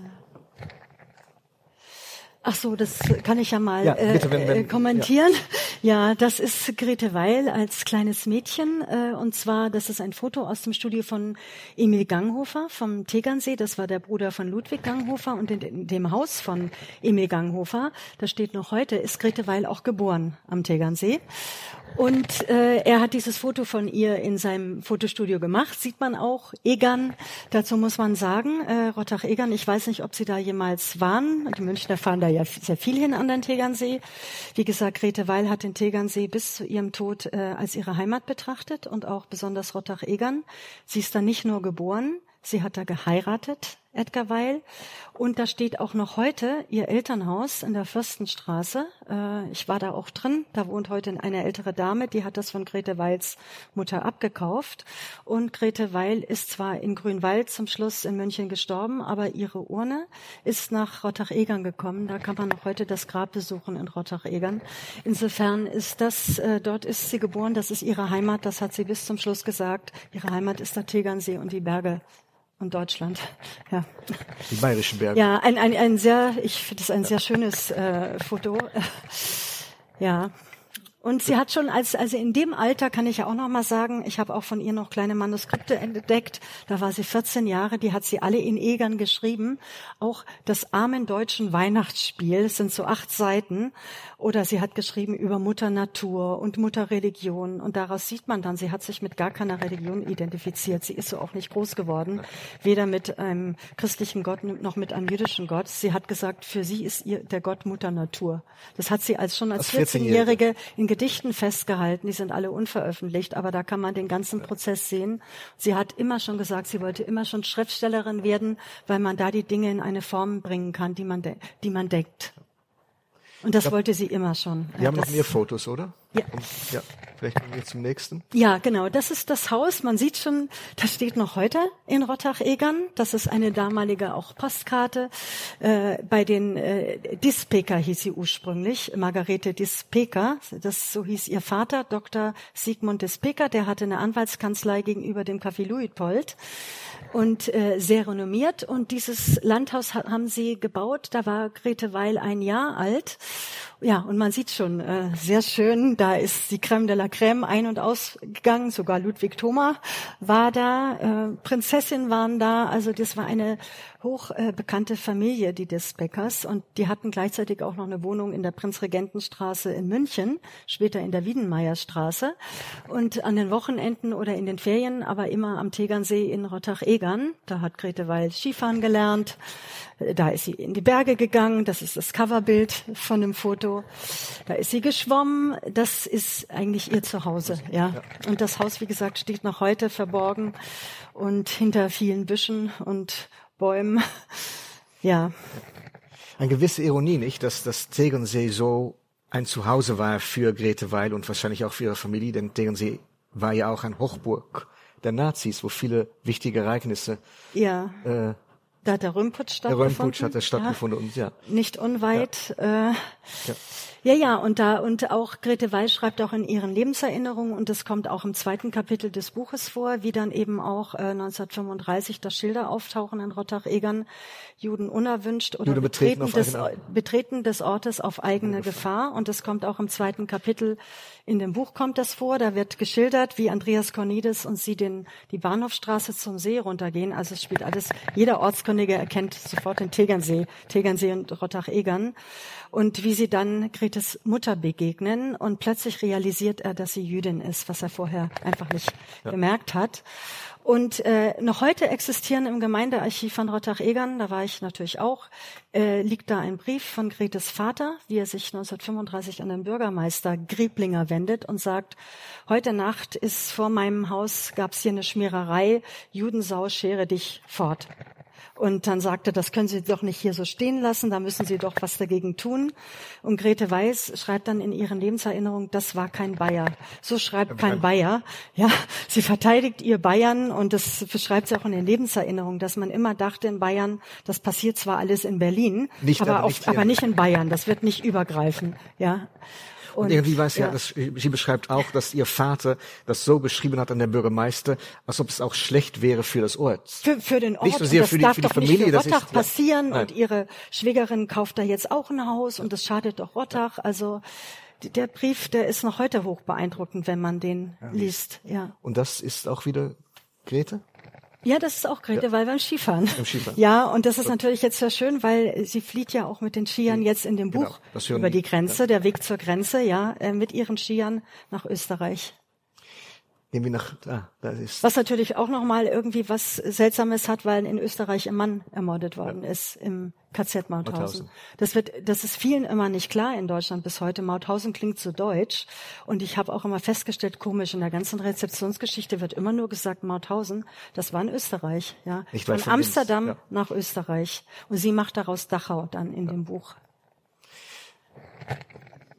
Ach so, das kann ich ja mal Ja, bitte, wenn- äh, wenn- äh, kommentieren. Ja. Das ist Grete Weil als kleines Mädchen. Äh, und zwar, das ist ein Foto aus dem Studio von Emil Ganghofer vom Tegernsee. Das war der Bruder von Ludwig Ganghofer. Und in, in dem Haus von Emil Ganghofer, da steht noch heute, ist Grete Weil auch geboren am Tegernsee. Und äh, er hat dieses Foto von ihr in seinem Fotostudio gemacht. Sieht man auch Egern. Dazu muss man sagen, äh, Rottach-Egern, ich weiß nicht, ob Sie da jemals waren. Die Münchner fahren da ja sehr viel hin an den Tegernsee. Wie gesagt, Grete Weil hat den Tegernsee bis zu ihrem Tod äh, als ihre Heimat betrachtet und auch besonders Rottach-Egern. Sie ist da nicht nur geboren, sie hat da geheiratet, Edgar Weil. Und da steht auch noch heute ihr Elternhaus in der Fürstenstraße. Äh, ich war da auch drin. Da wohnt heute eine ältere Dame, die hat das von Grete Weils Mutter abgekauft. Und Grete Weil ist zwar in Grünwald zum Schluss in München gestorben, aber ihre Urne ist nach Rottach-Egern gekommen. Da kann man noch heute das Grab besuchen in Rottach-Egern. Insofern ist das, äh, dort ist sie geboren, das ist ihre Heimat, das hat sie bis zum Schluss gesagt. Ihre Heimat ist der Tegernsee und die Berge und Deutschland. Ja. Die bayerischen Berge. Ja, ein, ein, ein sehr, ich finde es ein sehr schönes äh, Foto. Ja. Und sie hat schon als, also in dem Alter kann ich ja auch noch mal sagen, ich habe auch von ihr noch kleine Manuskripte entdeckt. Da war sie 14 Jahre, die hat sie alle in Egern geschrieben. Auch das armen deutschen Weihnachtsspiel, es sind so acht Seiten. Oder sie hat geschrieben über Mutter Natur und Mutter Religion. Und daraus sieht man dann, sie hat sich mit gar keiner Religion identifiziert. Sie ist so auch nicht groß geworden, weder mit einem christlichen Gott noch mit einem jüdischen Gott. Sie hat gesagt, für sie ist ihr der Gott Mutter Natur. Das hat sie als schon als Als 14-Jährige. 14-Jährige in Gedichten festgehalten. Die sind alle unveröffentlicht, aber da kann man den ganzen Prozess sehen. Sie hat immer schon gesagt, sie wollte immer schon Schriftstellerin werden, weil man da die Dinge in eine Form bringen kann, die man, de die man deckt. Und das wollte sie immer schon. Wir haben noch mehr Fotos, oder? Ja. Ja. Vielleicht kommen wir zum nächsten. Ja, genau. Das ist das Haus. Man sieht schon, das steht noch heute in Rottach-Egern. Das ist eine damalige auch Postkarte. Äh, bei den äh, Dispeker hieß sie ursprünglich, Margarete Dispeker. Das so hieß ihr Vater, Dr. Sigmund Dispeker. Der hatte eine Anwaltskanzlei gegenüber dem Café Luitpold und äh, sehr renommiert. Und dieses Landhaus ha haben sie gebaut. Da war Grete Weil ein Jahr alt. Ja, und man sieht schon, äh, sehr schön, da ist die Crème de la Crème ein- und ausgegangen, sogar Ludwig Thoma war da, äh, Prinzessin waren da, also das war eine hoch äh, Familie, die des Beckers, und die hatten gleichzeitig auch noch eine Wohnung in der Prinzregentenstraße in München, später in der Wiedenmeierstraße, und an den Wochenenden oder in den Ferien, aber immer am Tegernsee in Rottach-Egern, da hat Grete Weil Skifahren gelernt, da ist sie in die Berge gegangen, das ist das Coverbild von dem Foto. Da ist sie geschwommen, das ist eigentlich ihr Zuhause, ja. Und das Haus, wie gesagt, steht noch heute verborgen und hinter vielen Büschen und Bäumen. Ja, Eine gewisse Ironie, nicht, dass das Tegernsee so ein Zuhause war für Grete Weil und wahrscheinlich auch für ihre Familie, denn Tegernsee war ja auch ein Hochburg der Nazis, wo viele wichtige Ereignisse, ja. äh, Da hat der Röhmputsch der stattgefunden. Röhmputsch hat stattgefunden und ja. Ja, nicht unweit. Ja. Äh, ja, ja, und da und auch Grete Weil schreibt auch in ihren Lebenserinnerungen und das kommt auch im zweiten Kapitel des Buches vor, wie dann eben auch äh, 1935 das Schilder auftauchen in Rottach-Egern, Juden unerwünscht oder Juden betreten betreten, des, eigene- betreten des Ortes auf eigene Gefahr. Und das kommt auch im zweiten Kapitel in dem Buch kommt das vor, da wird geschildert, wie Andreas Cornides und sie den die Bahnhofstraße zum See runtergehen, also es spielt alles jeder Ortskundige erkennt sofort den Tegernsee, Tegernsee und Rottach-Egern. Und wie sie dann Gretes Mutter begegnen und plötzlich realisiert er, dass sie Jüdin ist, was er vorher einfach nicht ja. gemerkt hat. Und äh, noch heute existieren im Gemeindearchiv von Rottach-Egern, da war ich natürlich auch, äh, liegt da ein Brief von Gretes Vater, wie er sich 1935 an den Bürgermeister Grieblinger wendet und sagt, heute Nacht ist vor meinem Haus, gab's hier eine Schmiererei, Judensau, schere dich fort. Und dann sagte, das können Sie doch nicht hier so stehen lassen, da müssen Sie doch was dagegen tun. Und Grete Weiß schreibt dann in ihren Lebenserinnerungen, das war kein Bayer. So schreibt kein Bayer. Ja, sie verteidigt ihr Bayern und das beschreibt sie auch in den Lebenserinnerungen, dass man immer dachte in Bayern, das passiert zwar alles in Berlin, nicht, aber, aber, nicht, aber nicht in Bayern. Das wird nicht übergreifen. Ja. Und, und irgendwie weiß ja, ja dass, sie beschreibt auch, dass ihr Vater das so beschrieben hat an der Bürgermeister, als ob es auch schlecht wäre für das Ort. Für, für den Ort. Nicht so sehr das für die, darf für die doch Familie. Nicht für Rottach ist, passieren ja. und ihre Schwägerin kauft da jetzt auch ein Haus und das schadet doch Rottach. Also der Brief, der ist noch heute hoch beeindruckend, wenn man den liest. Ja. Und das ist auch wieder Grete? Ja, das ist auch Grete, ja. weil beim Skifahren. Im Skifahren. Ja, und das ist natürlich jetzt sehr schön, weil sie flieht ja auch mit den Skiern jetzt in dem genau, Buch genau, über die Grenze, ja. der Weg zur Grenze, ja, äh, mit ihren Skiern nach Österreich. Gehen wir nach, ah, da ist. Was natürlich auch nochmal irgendwie was Seltsames hat, weil in Österreich ein Mann ermordet worden ja. ist im KZ Mauthausen. Mauthausen. Das wird, das ist vielen immer nicht klar in Deutschland bis heute. Mauthausen klingt so deutsch. Und ich habe auch immer festgestellt, komisch, in der ganzen Rezeptionsgeschichte wird immer nur gesagt Mauthausen. Das war in Österreich, ja. Nicht von Amsterdam ja. nach Österreich. Und sie macht daraus Dachau dann in ja. dem Buch.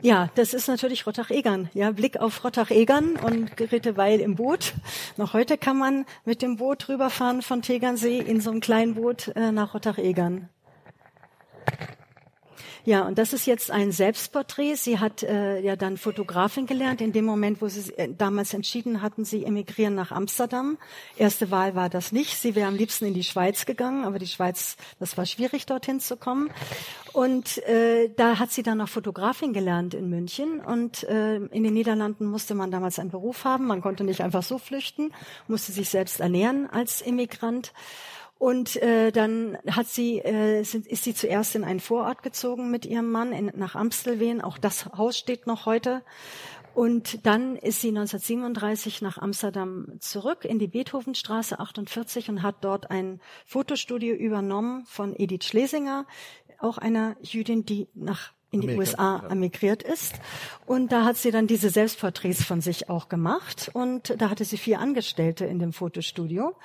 Ja, das ist natürlich Rottach-Egern. Ja, Blick auf Rottach-Egern und Grete Weil im Boot. Noch heute kann man mit dem Boot rüberfahren von Tegernsee in so einem kleinen Boot äh, nach Rottach-Egern. Ja, und das ist jetzt ein Selbstporträt. Sie hat äh, ja dann Fotografin gelernt. In dem Moment, wo sie äh, damals entschieden hatten, sie emigrieren nach Amsterdam. Erste Wahl war das nicht. Sie wäre am liebsten in die Schweiz gegangen, aber die Schweiz, das war schwierig, dorthin zu kommen. Und äh, da hat sie dann noch Fotografin gelernt in München. Und äh, in den Niederlanden musste man damals einen Beruf haben. Man konnte nicht einfach so flüchten, musste sich selbst ernähren als Immigrant. Und äh, dann hat sie, äh, sind, ist sie zuerst in einen Vorort gezogen mit ihrem Mann in, nach Amstelveen. Auch das Haus steht noch heute. Und dann ist sie 1937 nach Amsterdam zurück in die Beethovenstraße 48 und hat dort ein Fotostudio übernommen von Edith Schlesinger, auch einer Jüdin, die nach in die Amerika, USA emigriert ist. Und da hat sie dann diese Selbstporträts von sich auch gemacht. Und da hatte sie vier Angestellte in dem Fotostudio.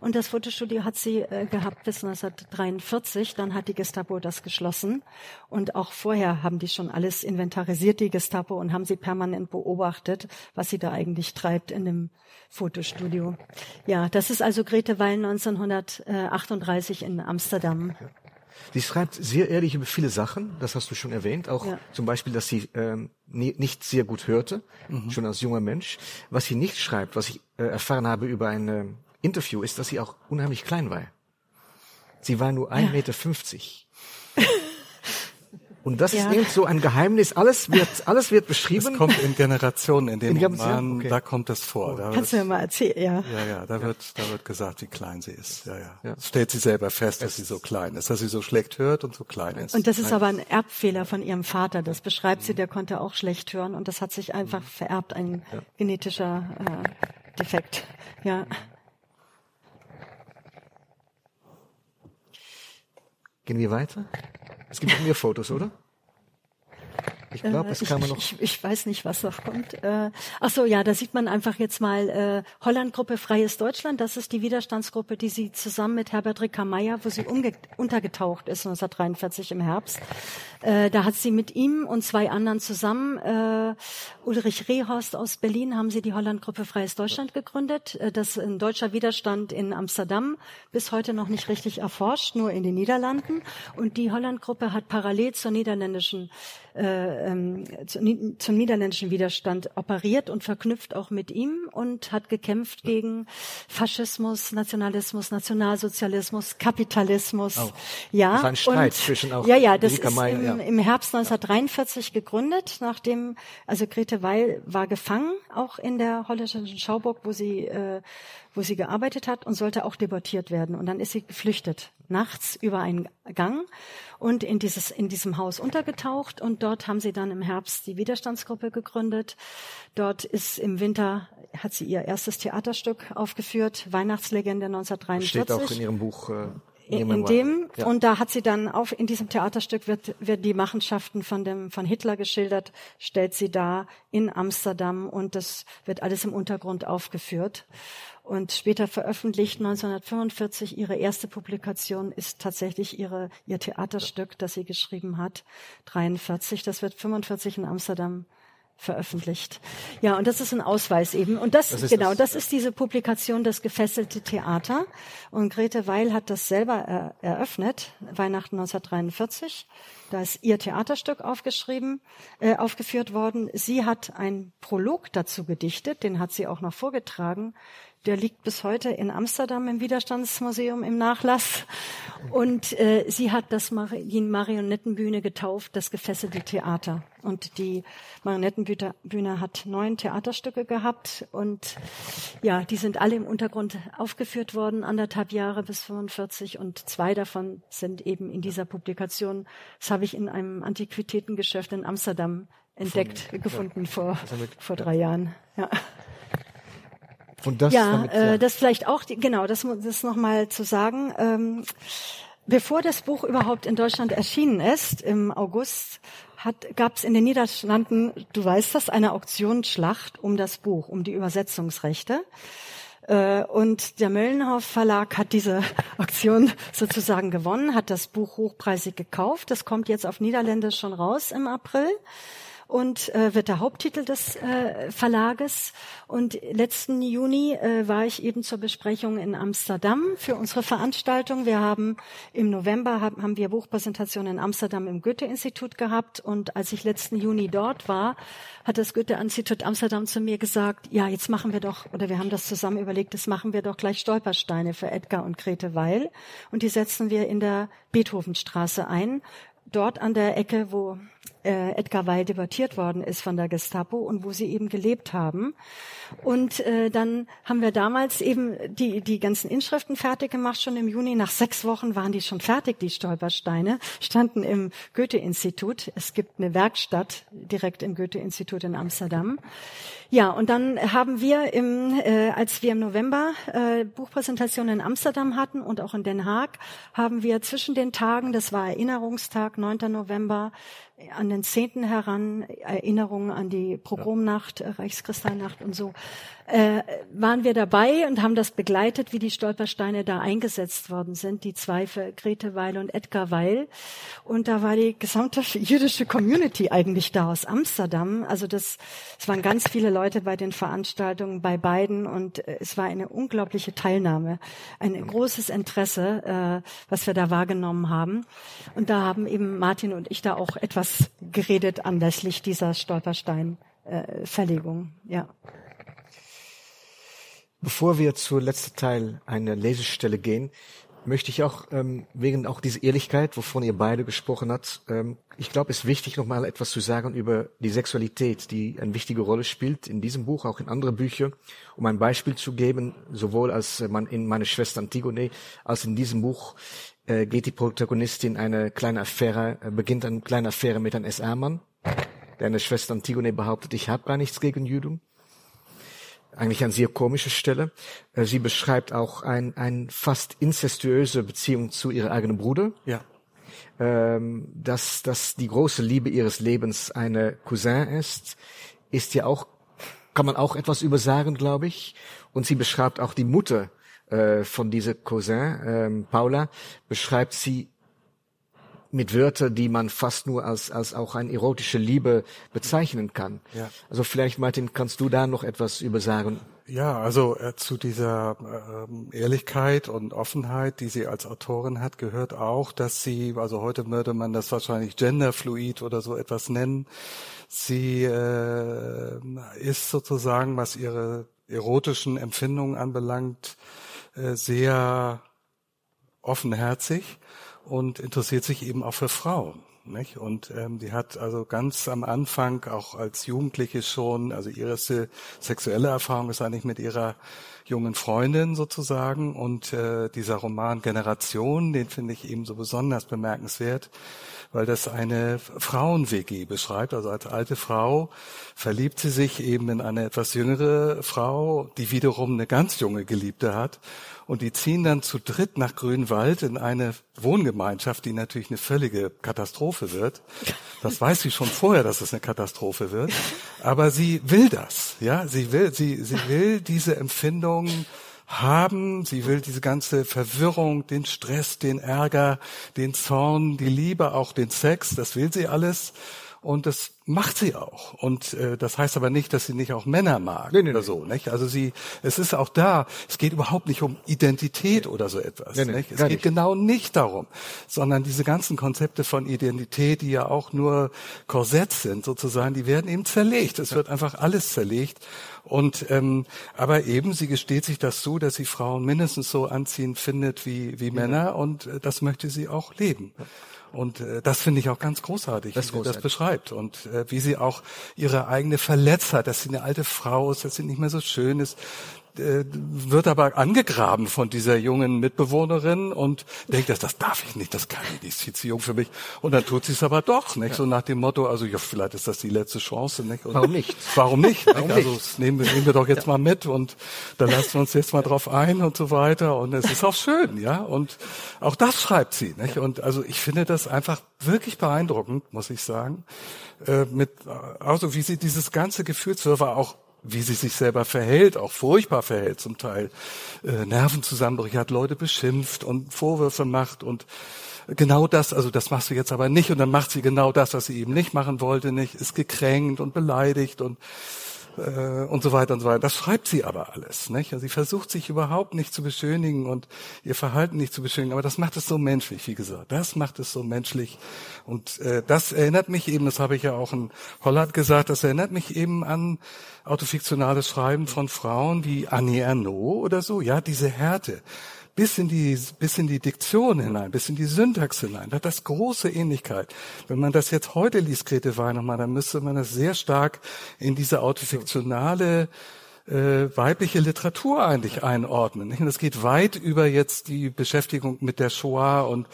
Und das Fotostudio hat sie äh, gehabt bis 1943. Dann hat die Gestapo das geschlossen. Und auch vorher haben die schon alles inventarisiert, die Gestapo, und haben sie permanent beobachtet, was sie da eigentlich treibt in dem Fotostudio. Ja, das ist also Grete Weil 1938 in Amsterdam. Sie schreibt sehr ehrlich über viele Sachen, das hast du schon erwähnt, auch ja. zum Beispiel, dass sie ähm, nie, nicht sehr gut hörte, mhm. schon als junger Mensch. Was sie nicht schreibt, was ich äh, erfahren habe über ein äh, Interview, ist, dass sie auch unheimlich klein war. Sie war nur 1,50 ja. Meter. Und das ja. ist eben so ein Geheimnis. Alles wird, alles wird beschrieben. Es kommt in Generationen in dem in Roman, okay. da kommt es vor. Da Kannst wird, du mir mal erzählen, ja. Ja, ja, da wird, da wird gesagt, wie klein sie ist. Ja, ja. ja. Stellt sie selber fest, dass sie so klein ist, dass sie so schlecht hört und so klein ist. Und das ist aber ein Erbfehler von ihrem Vater. Das beschreibt sie, der konnte auch schlecht hören und das hat sich einfach mhm. vererbt, ein ja. genetischer äh, Defekt. Ja. Gehen wir weiter? Es gibt noch mehr Fotos, oder? Ich glaube, es äh, man noch. Ich, ich, weiß nicht, was noch kommt. Äh, ach so, ja, da sieht man einfach jetzt mal äh, Holland-Gruppe Freies Deutschland. Das ist die Widerstandsgruppe, die sie zusammen mit Herbert Rickermeier, wo sie untergetaucht ist 1943 im Herbst. Äh, da hat sie mit ihm und zwei anderen zusammen, äh, Ulrich Rehorst aus Berlin, haben sie die Holland-Gruppe Freies Deutschland gegründet. Äh, das ist ein deutscher Widerstand in Amsterdam, bis heute noch nicht richtig erforscht, nur in den Niederlanden. Und die Holland-Gruppe hat parallel zur niederländischen äh, ähm, zum niederländischen Widerstand operiert und verknüpft auch mit ihm und hat gekämpft gegen Faschismus, Nationalismus, Nationalsozialismus, Kapitalismus. Oh. Ja, das war ein Streit und, zwischen auch ja, ja, das ist im, ja. im Herbst 1943 gegründet, nachdem also Grete Weil war gefangen, auch in der holländischen Schauburg, wo sie äh, wo sie gearbeitet hat und sollte auch deportiert werden. Und dann ist sie geflüchtet nachts über einen Gang und in dieses, in diesem Haus untergetaucht und dort haben sie dann im Herbst die Widerstandsgruppe gegründet. Dort ist im Winter, hat sie ihr erstes Theaterstück aufgeführt, Weihnachtslegende 1943. Steht auch in ihrem Buch. Äh in, in dem ja. und da hat sie dann auf in diesem Theaterstück wird wird die Machenschaften von dem von Hitler geschildert stellt sie da in Amsterdam und das wird alles im Untergrund aufgeführt und später veröffentlicht 1945 ihre erste Publikation ist tatsächlich ihre ihr Theaterstück das sie geschrieben hat 43 das wird 45 in Amsterdam veröffentlicht. Ja, und das ist ein Ausweis eben. Und das, das genau, das? das ist diese Publikation, das gefesselte Theater. Und Grete Weil hat das selber äh, eröffnet, Weihnachten 1943. Da ist ihr Theaterstück aufgeschrieben, äh, aufgeführt worden. Sie hat ein Prolog dazu gedichtet, den hat sie auch noch vorgetragen. Der liegt bis heute in Amsterdam im Widerstandsmuseum im Nachlass. Und äh, sie hat das Mari die Marionettenbühne getauft, das gefesselte Theater. Und die Marionettenbühne hat neun Theaterstücke gehabt. Und ja, die sind alle im Untergrund aufgeführt worden, anderthalb Jahre bis 45. Und zwei davon sind eben in dieser Publikation. Das habe ich in einem Antiquitätengeschäft in Amsterdam entdeckt, Von, gefunden ja. vor, vor drei Jahren. Ja. Und das ja, damit, ja. Äh, das vielleicht auch, genau, das, das nochmal zu sagen. Ähm, bevor das Buch überhaupt in Deutschland erschienen ist, im August, gab es in den Niederlanden, du weißt das, eine Auktionsschlacht um das Buch, um die Übersetzungsrechte. Äh, und der Möllenhoff Verlag hat diese Auktion sozusagen gewonnen, hat das Buch hochpreisig gekauft. Das kommt jetzt auf Niederländisch schon raus im April und äh, wird der Haupttitel des äh, Verlages. Und letzten Juni äh, war ich eben zur Besprechung in Amsterdam für unsere Veranstaltung. Wir haben im November haben, haben wir Buchpräsentationen in Amsterdam im Goethe-Institut gehabt. Und als ich letzten Juni dort war, hat das Goethe-Institut Amsterdam zu mir gesagt, ja, jetzt machen wir doch, oder wir haben das zusammen überlegt, das machen wir doch gleich Stolpersteine für Edgar und Grete Weil. Und die setzen wir in der Beethovenstraße ein dort an der Ecke, wo äh, Edgar Weil debattiert worden ist von der Gestapo und wo sie eben gelebt haben. Und äh, dann haben wir damals eben die, die ganzen Inschriften fertig gemacht, schon im Juni. Nach sechs Wochen waren die schon fertig, die Stolpersteine, standen im Goethe-Institut. Es gibt eine Werkstatt direkt im Goethe-Institut in Amsterdam. Ja, und dann haben wir, im, äh, als wir im November äh, Buchpräsentationen in Amsterdam hatten und auch in Den Haag, haben wir zwischen den Tagen, das war Erinnerungstag, 9. November, an den Zehnten heran, Erinnerungen an die Pogromnacht, ja. Reichskristallnacht und so, äh, waren wir dabei und haben das begleitet, wie die Stolpersteine da eingesetzt worden sind, die zwei für Grete Weil und Edgar Weil. Und da war die gesamte jüdische Community eigentlich da aus Amsterdam. Also das, es waren ganz viele Leute bei den Veranstaltungen bei beiden und äh, es war eine unglaubliche Teilnahme, ein großes Interesse, äh, was wir da wahrgenommen haben. Und da haben eben Martin und ich da auch etwas geredet anlässlich dieser Stolperstein-Verlegung. Ja. Bevor wir zur letzten Teil einer Lesestelle gehen, möchte ich auch ähm, wegen auch dieser Ehrlichkeit, wovon ihr beide gesprochen habt, ähm, ich glaube, es ist wichtig, noch mal etwas zu sagen über die Sexualität, die eine wichtige Rolle spielt in diesem Buch, auch in anderen Büchern, um ein Beispiel zu geben, sowohl als man in meine Schwester Antigone als in diesem Buch äh, geht die Protagonistin eine kleine Affäre, äh, beginnt eine kleine Affäre mit einem SR-Mann, der eine Schwester Antigone behauptet, ich habe gar nichts gegen Juden eigentlich eine sehr komische Stelle. Äh, sie beschreibt auch ein, ein fast incestuöse Beziehung zu ihrem eigenen Bruder. Ja. Ähm, dass, dass die große Liebe ihres Lebens eine Cousin ist, ist ja auch, kann man auch etwas übersagen, glaube ich. Und sie beschreibt auch die Mutter äh, von dieser Cousin, ähm, Paula, beschreibt sie mit Wörtern, die man fast nur als, als auch eine erotische Liebe bezeichnen kann. Ja. Also vielleicht, Martin, kannst du da noch etwas über sagen? Ja, also äh, zu dieser äh, Ehrlichkeit und Offenheit, die sie als Autorin hat, gehört auch, dass sie, also heute würde man das wahrscheinlich genderfluid oder so etwas nennen. Sie äh, ist sozusagen, was ihre erotischen Empfindungen anbelangt, sehr offenherzig und interessiert sich eben auch für Frauen. Nicht? Und ähm, die hat also ganz am Anfang, auch als Jugendliche schon, also ihre sexuelle Erfahrung ist eigentlich mit ihrer jungen Freundin sozusagen. Und äh, dieser Roman Generation, den finde ich eben so besonders bemerkenswert, weil das eine Frauen-WG beschreibt. Also als alte Frau verliebt sie sich eben in eine etwas jüngere Frau, die wiederum eine ganz junge Geliebte hat. Und die ziehen dann zu dritt nach Grünwald in eine Wohngemeinschaft, die natürlich eine völlige Katastrophe wird. Das weiß sie schon vorher, dass es eine Katastrophe wird. Aber sie will das, ja. Sie will, sie, sie will diese Empfindung haben. Sie will diese ganze Verwirrung, den Stress, den Ärger, den Zorn, die Liebe, auch den Sex. Das will sie alles. Und das macht sie auch. Und äh, das heißt aber nicht, dass sie nicht auch Männer mag nee, nee, oder so. Nicht? Also sie, es ist auch da. Es geht überhaupt nicht um Identität oder so etwas. Nee, nicht? Es geht nicht. genau nicht darum, sondern diese ganzen Konzepte von Identität, die ja auch nur Korsett sind, sozusagen, die werden eben zerlegt. Es ja. wird einfach alles zerlegt. Und ähm, aber eben, sie gesteht sich das zu, dass sie Frauen mindestens so anziehend findet wie wie Männer, und äh, das möchte sie auch leben. Ja. Und äh, das finde ich auch ganz großartig, das wie sie das beschreibt. Und äh, wie sie auch ihre eigene Verletztheit, dass sie eine alte Frau ist, dass sie nicht mehr so schön ist, äh, wird aber angegraben von dieser jungen Mitbewohnerin und denkt, das, das darf ich nicht, das kann ich nicht, ist zu jung für mich. Und dann tut sie es aber doch, nicht? Ja. So nach dem Motto, also ja, vielleicht ist das die letzte Chance, nicht? Und warum nicht? Warum nicht? warum also nicht? nehmen wir, nehmen wir doch jetzt ja. mal mit und dann lassen wir uns jetzt mal drauf ein und so weiter. Und es ist auch schön, ja. Und auch das schreibt sie, nicht? Und also ich finde das einfach wirklich beeindruckend, muss ich sagen. Äh, mit, also wie sie dieses ganze Gefühlswirrwarr auch wie sie sich selber verhält, auch furchtbar verhält zum Teil, äh, Nervenzusammenbrüche hat, Leute beschimpft und Vorwürfe macht und genau das, also das machst du jetzt aber nicht und dann macht sie genau das, was sie eben nicht machen wollte, nicht, ist gekränkt und beleidigt und äh, und so weiter und so weiter. Das schreibt sie aber alles. Nicht? Also sie versucht sich überhaupt nicht zu beschönigen und ihr Verhalten nicht zu beschönigen, aber das macht es so menschlich, wie gesagt. Das macht es so menschlich. Und äh, das erinnert mich eben, das habe ich ja auch in Holland gesagt, das erinnert mich eben an autofiktionales Schreiben von Frauen wie Annie Ernaux oder so. Ja, diese Härte bis in die, bis in die Diktion hinein, bis in die Syntax hinein. Da hat das große Ähnlichkeit. Wenn man das jetzt heute liest, Grete Weinemann, dann müsste man das sehr stark in diese autofiktionale äh, weibliche Literatur eigentlich einordnen. Das geht weit über jetzt die Beschäftigung mit der Shoah und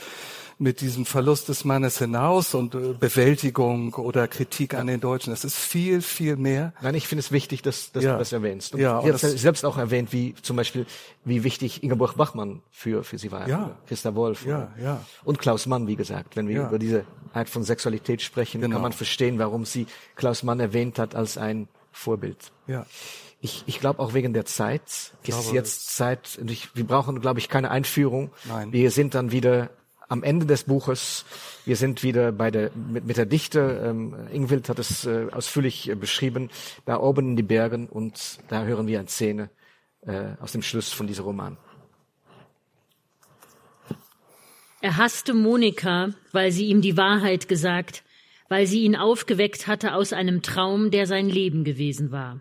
mit diesem Verlust des Mannes hinaus und äh, Bewältigung oder Kritik an den Deutschen. Das ist viel, viel mehr. Nein, ich finde es wichtig, dass, dass ja. du das erwähnst. Und ja, und hast selbst auch erwähnt, wie zum Beispiel, wie wichtig Ingeborg Bachmann für, für sie war. Ja. Christa Wolf. Ja, ja. Und Klaus Mann, wie gesagt. Wenn wir ja. über diese Art von Sexualität sprechen, genau. kann man verstehen, warum sie Klaus Mann erwähnt hat als ein Vorbild. Ja. Ich, ich glaube auch wegen der Zeit ist jetzt Zeit, ich, wir brauchen, glaube ich, keine Einführung. Nein. Wir sind dann wieder am Ende des Buches. Wir sind wieder bei der, mit, mit der Dichte. Ähm, Ingwild hat es äh, ausführlich äh, beschrieben. Da oben in die Bergen und da hören wir eine Szene äh, aus dem Schluss von diesem Roman. Er hasste Monika, weil sie ihm die Wahrheit gesagt, weil sie ihn aufgeweckt hatte aus einem Traum, der sein Leben gewesen war.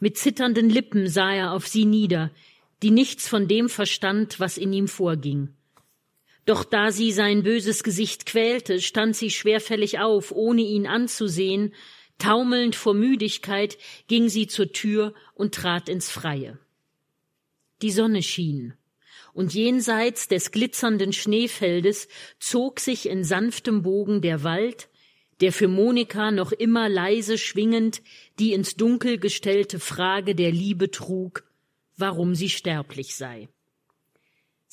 Mit zitternden Lippen sah er auf sie nieder, die nichts von dem verstand, was in ihm vorging. Doch da sie sein böses Gesicht quälte, stand sie schwerfällig auf, ohne ihn anzusehen, taumelnd vor Müdigkeit ging sie zur Tür und trat ins Freie. Die Sonne schien, und jenseits des glitzernden Schneefeldes zog sich in sanftem Bogen der Wald, der für Monika noch immer leise schwingend die ins Dunkel gestellte Frage der Liebe trug, warum sie sterblich sei.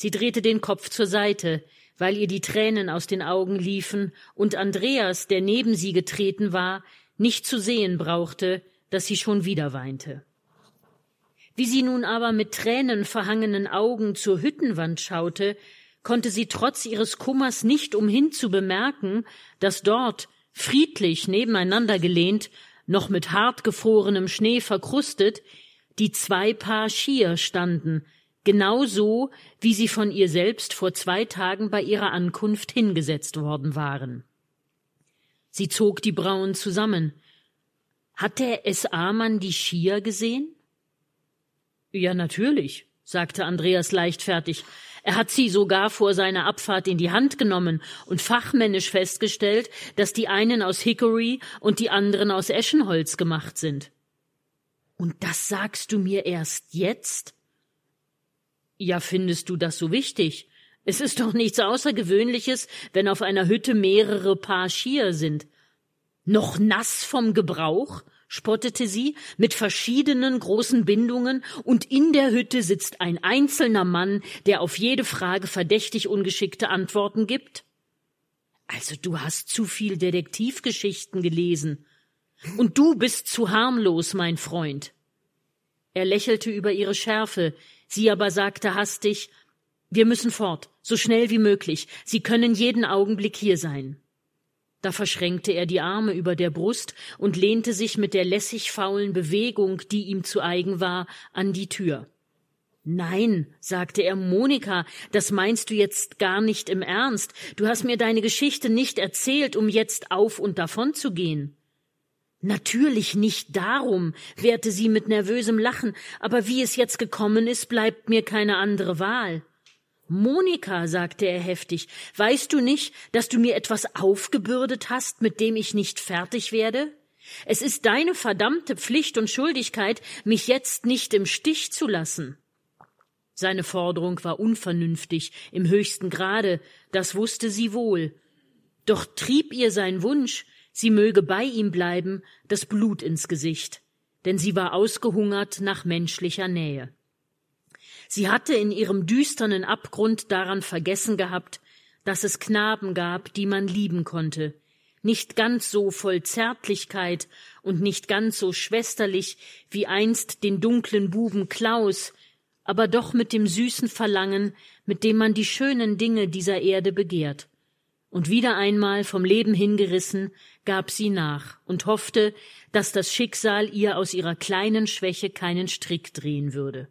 Sie drehte den Kopf zur Seite, weil ihr die Tränen aus den Augen liefen und Andreas, der neben sie getreten war, nicht zu sehen brauchte, dass sie schon wieder weinte. Wie sie nun aber mit Tränen verhangenen Augen zur Hüttenwand schaute, konnte sie trotz ihres Kummers nicht umhin zu bemerken, dass dort, friedlich nebeneinander gelehnt, noch mit hartgefrorenem Schnee verkrustet, die zwei Paar Skier standen, genau so, wie sie von ihr selbst vor zwei Tagen bei ihrer Ankunft hingesetzt worden waren. Sie zog die Brauen zusammen. Hat der SA-Mann die Skier gesehen? Ja, natürlich. sagte Andreas leichtfertig. Er hat sie sogar vor seiner Abfahrt in die Hand genommen und fachmännisch festgestellt, dass die einen aus Hickory und die anderen aus Eschenholz gemacht sind. Und das sagst du mir erst jetzt? Ja, findest du das so wichtig? Es ist doch nichts Außergewöhnliches, wenn auf einer Hütte mehrere Paar Skier sind. Noch nass vom Gebrauch? spottete sie, mit verschiedenen großen Bindungen, und in der Hütte sitzt ein einzelner Mann, der auf jede Frage verdächtig ungeschickte Antworten gibt? Also du hast zu viel Detektivgeschichten gelesen. Und du bist zu harmlos, mein Freund. Er lächelte über ihre Schärfe, sie aber sagte hastig Wir müssen fort, so schnell wie möglich. Sie können jeden Augenblick hier sein. Da verschränkte er die Arme über der Brust und lehnte sich mit der lässig faulen Bewegung, die ihm zu eigen war, an die Tür. Nein, sagte er, Monika, das meinst du jetzt gar nicht im Ernst. Du hast mir deine Geschichte nicht erzählt, um jetzt auf und davon zu gehen. Natürlich nicht darum, wehrte sie mit nervösem Lachen, aber wie es jetzt gekommen ist, bleibt mir keine andere Wahl. Monika, sagte er heftig, weißt du nicht, dass du mir etwas aufgebürdet hast, mit dem ich nicht fertig werde? Es ist deine verdammte Pflicht und Schuldigkeit, mich jetzt nicht im Stich zu lassen. Seine Forderung war unvernünftig, im höchsten Grade, das wusste sie wohl. Doch trieb ihr sein Wunsch, sie möge bei ihm bleiben, das Blut ins Gesicht, denn sie war ausgehungert nach menschlicher Nähe. Sie hatte in ihrem düsternen Abgrund daran vergessen gehabt, dass es Knaben gab, die man lieben konnte, nicht ganz so voll Zärtlichkeit und nicht ganz so schwesterlich wie einst den dunklen Buben Klaus, aber doch mit dem süßen Verlangen, mit dem man die schönen Dinge dieser Erde begehrt. Und wieder einmal vom Leben hingerissen, gab sie nach und hoffte, dass das Schicksal ihr aus ihrer kleinen Schwäche keinen Strick drehen würde.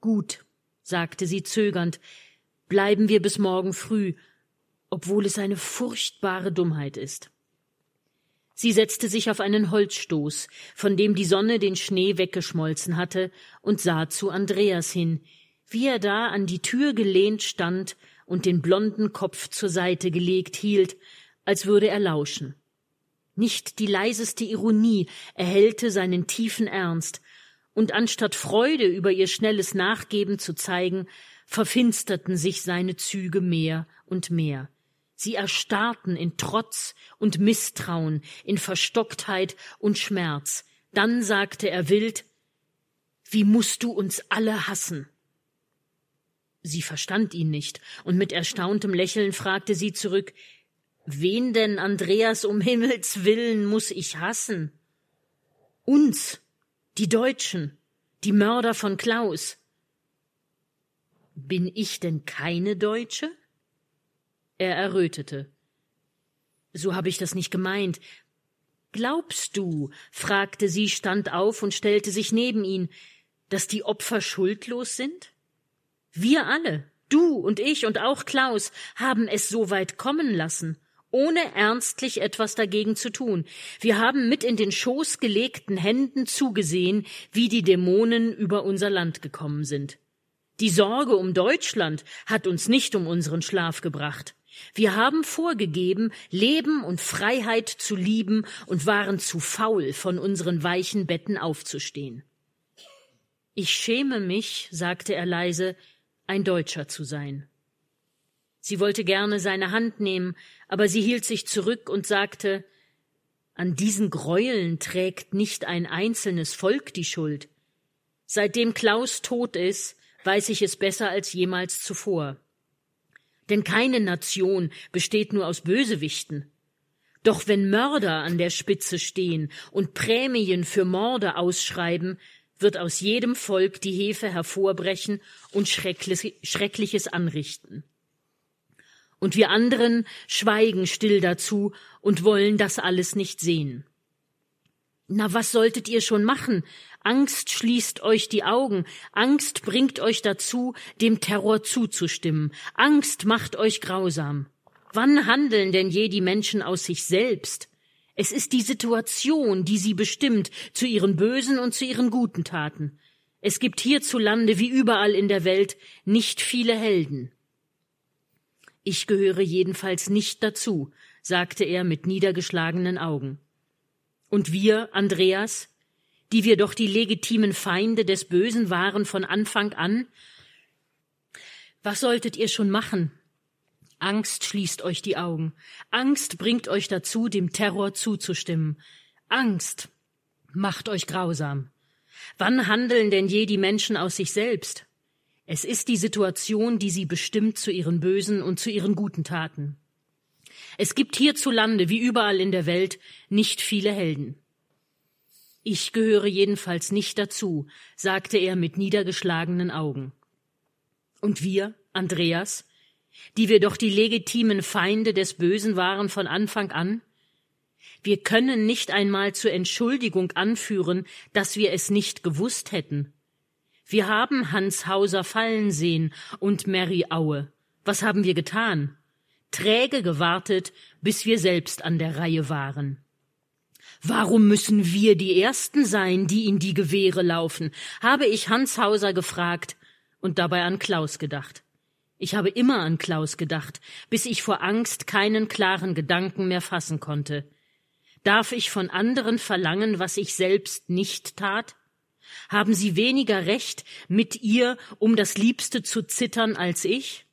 Gut, sagte sie zögernd, bleiben wir bis morgen früh, obwohl es eine furchtbare Dummheit ist. Sie setzte sich auf einen Holzstoß, von dem die Sonne den Schnee weggeschmolzen hatte, und sah zu Andreas hin, wie er da an die Tür gelehnt stand und den blonden Kopf zur Seite gelegt hielt, als würde er lauschen. Nicht die leiseste Ironie erhellte seinen tiefen Ernst, und anstatt Freude über ihr schnelles Nachgeben zu zeigen, verfinsterten sich seine Züge mehr und mehr. Sie erstarrten in Trotz und Misstrauen, in Verstocktheit und Schmerz. Dann sagte er wild Wie musst du uns alle hassen? Sie verstand ihn nicht, und mit erstauntem Lächeln fragte sie zurück Wen denn, Andreas, um Himmels willen, muss ich hassen? Uns, die Deutschen, die Mörder von Klaus. Bin ich denn keine Deutsche? Er errötete. So habe ich das nicht gemeint. Glaubst du, fragte sie, stand auf und stellte sich neben ihn, dass die Opfer schuldlos sind? Wir alle, du und ich und auch Klaus, haben es so weit kommen lassen ohne ernstlich etwas dagegen zu tun. Wir haben mit in den Schoß gelegten Händen zugesehen, wie die Dämonen über unser Land gekommen sind. Die Sorge um Deutschland hat uns nicht um unseren Schlaf gebracht. Wir haben vorgegeben, Leben und Freiheit zu lieben und waren zu faul, von unseren weichen Betten aufzustehen. Ich schäme mich, sagte er leise, ein Deutscher zu sein. Sie wollte gerne seine Hand nehmen, aber sie hielt sich zurück und sagte An diesen Gräueln trägt nicht ein einzelnes Volk die Schuld. Seitdem Klaus tot ist, weiß ich es besser als jemals zuvor. Denn keine Nation besteht nur aus Bösewichten. Doch wenn Mörder an der Spitze stehen und Prämien für Morde ausschreiben, wird aus jedem Volk die Hefe hervorbrechen und Schreckliches anrichten und wir anderen schweigen still dazu und wollen das alles nicht sehen. Na, was solltet ihr schon machen? Angst schließt euch die Augen, Angst bringt euch dazu, dem Terror zuzustimmen, Angst macht euch grausam. Wann handeln denn je die Menschen aus sich selbst? Es ist die Situation, die sie bestimmt zu ihren bösen und zu ihren guten Taten. Es gibt hierzulande wie überall in der Welt nicht viele Helden. Ich gehöre jedenfalls nicht dazu, sagte er mit niedergeschlagenen Augen. Und wir, Andreas, die wir doch die legitimen Feinde des Bösen waren von Anfang an? Was solltet ihr schon machen? Angst schließt euch die Augen. Angst bringt euch dazu, dem Terror zuzustimmen. Angst macht euch grausam. Wann handeln denn je die Menschen aus sich selbst? Es ist die Situation, die sie bestimmt zu ihren bösen und zu ihren guten Taten. Es gibt hierzulande, wie überall in der Welt, nicht viele Helden. Ich gehöre jedenfalls nicht dazu, sagte er mit niedergeschlagenen Augen. Und wir, Andreas, die wir doch die legitimen Feinde des Bösen waren von Anfang an? Wir können nicht einmal zur Entschuldigung anführen, dass wir es nicht gewusst hätten. Wir haben Hans Hauser fallen sehen und Mary Aue. Was haben wir getan? Träge gewartet, bis wir selbst an der Reihe waren. Warum müssen wir die Ersten sein, die in die Gewehre laufen? habe ich Hans Hauser gefragt und dabei an Klaus gedacht. Ich habe immer an Klaus gedacht, bis ich vor Angst keinen klaren Gedanken mehr fassen konnte. Darf ich von anderen verlangen, was ich selbst nicht tat? Haben sie weniger Recht, mit ihr um das Liebste zu zittern als ich?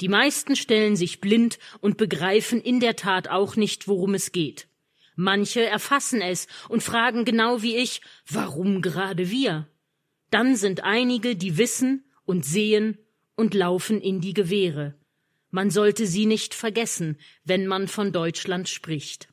Die meisten stellen sich blind und begreifen in der Tat auch nicht, worum es geht. Manche erfassen es und fragen genau wie ich, warum gerade wir? Dann sind einige, die wissen und sehen und laufen in die Gewehre. Man sollte sie nicht vergessen, wenn man von Deutschland spricht.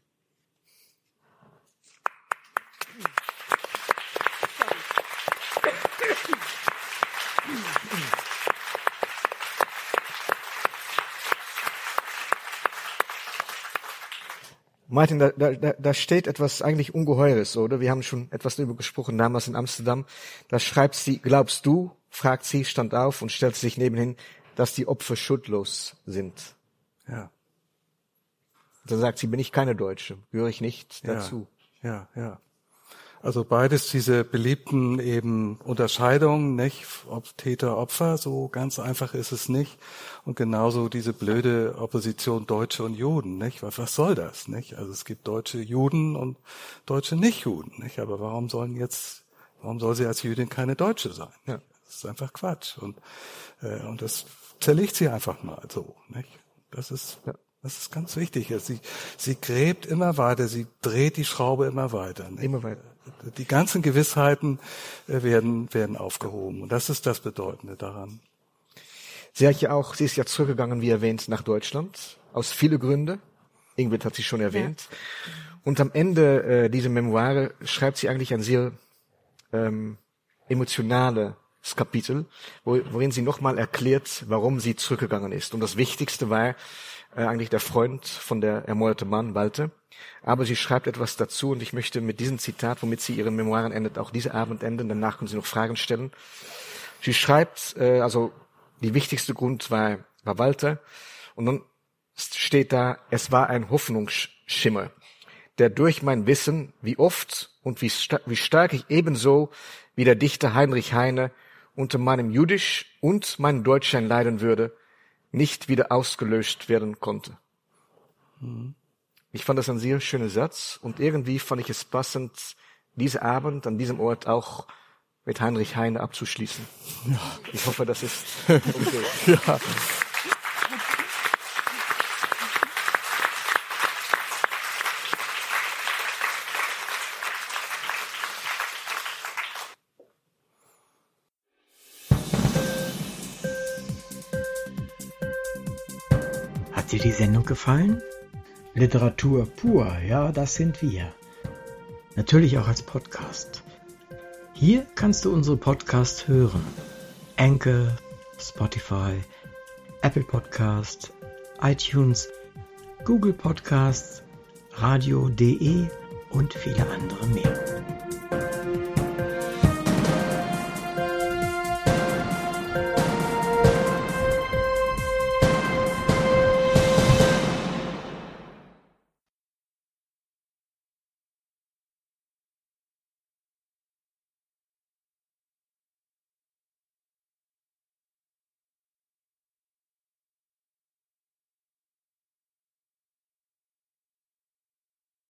Martin, da, da, da steht etwas eigentlich Ungeheures, oder? Wir haben schon etwas darüber gesprochen, damals in Amsterdam. Da schreibt sie, glaubst du, fragt sie, stand auf und stellt sich nebenhin, dass die Opfer schuldlos sind. Ja. Da sagt sie, bin ich keine Deutsche, gehöre ich nicht dazu. Ja, ja. ja. Also beides diese beliebten eben Unterscheidungen, nicht? Ob Täter, Opfer, so ganz einfach ist es nicht. Und genauso diese blöde Opposition Deutsche und Juden, nicht? Was, soll das, nicht? Also es gibt deutsche Juden und deutsche Nicht-Juden, nicht? Aber warum sollen jetzt, warum soll sie als Jüdin keine Deutsche sein? Ja. Das ist einfach Quatsch. Und, äh, und das zerlegt sie einfach mal so, nicht? Das ist, ja. Das ist ganz wichtig. Sie, sie gräbt immer weiter, sie dreht die Schraube immer weiter. Nicht? Immer weiter die ganzen Gewissheiten äh, werden, werden aufgehoben. Und das ist das Bedeutende daran. Sie hat ja auch, sie ist ja zurückgegangen, wie erwähnt, nach Deutschland, aus viele Gründe. Ingrid hat sie schon erwähnt. Ja. Und am Ende äh, dieser Memoire schreibt sie eigentlich ein sehr ähm, emotionales Kapitel, wo, worin sie nochmal erklärt, warum sie zurückgegangen ist. Und das Wichtigste war äh, eigentlich der Freund von der ermordete Mann, Walter. Aber sie schreibt etwas dazu und ich möchte mit diesem Zitat, womit sie ihre Memoiren endet, auch diese Abend enden. Danach können Sie noch Fragen stellen. Sie schreibt, äh, also die wichtigste Grund war, war Walter. Und dann steht da, es war ein Hoffnungsschimmer, der durch mein Wissen, wie oft und wie, sta wie stark ich ebenso wie der Dichter Heinrich Heine unter meinem Jüdisch und meinem Deutschsein leiden würde, nicht wieder ausgelöscht werden konnte. Mhm. Ich fand das ein sehr schöner Satz und irgendwie fand ich es passend, diese Abend an diesem Ort auch mit Heinrich Heine abzuschließen. Ja. Ich hoffe, das ist okay. ja. Dir die Sendung gefallen? Literatur pur, ja, das sind wir. Natürlich auch als Podcast. Hier kannst du unsere Podcasts hören. Anchor, Spotify, Apple Podcasts, iTunes, Google Podcasts, Radio.de und viele andere mehr.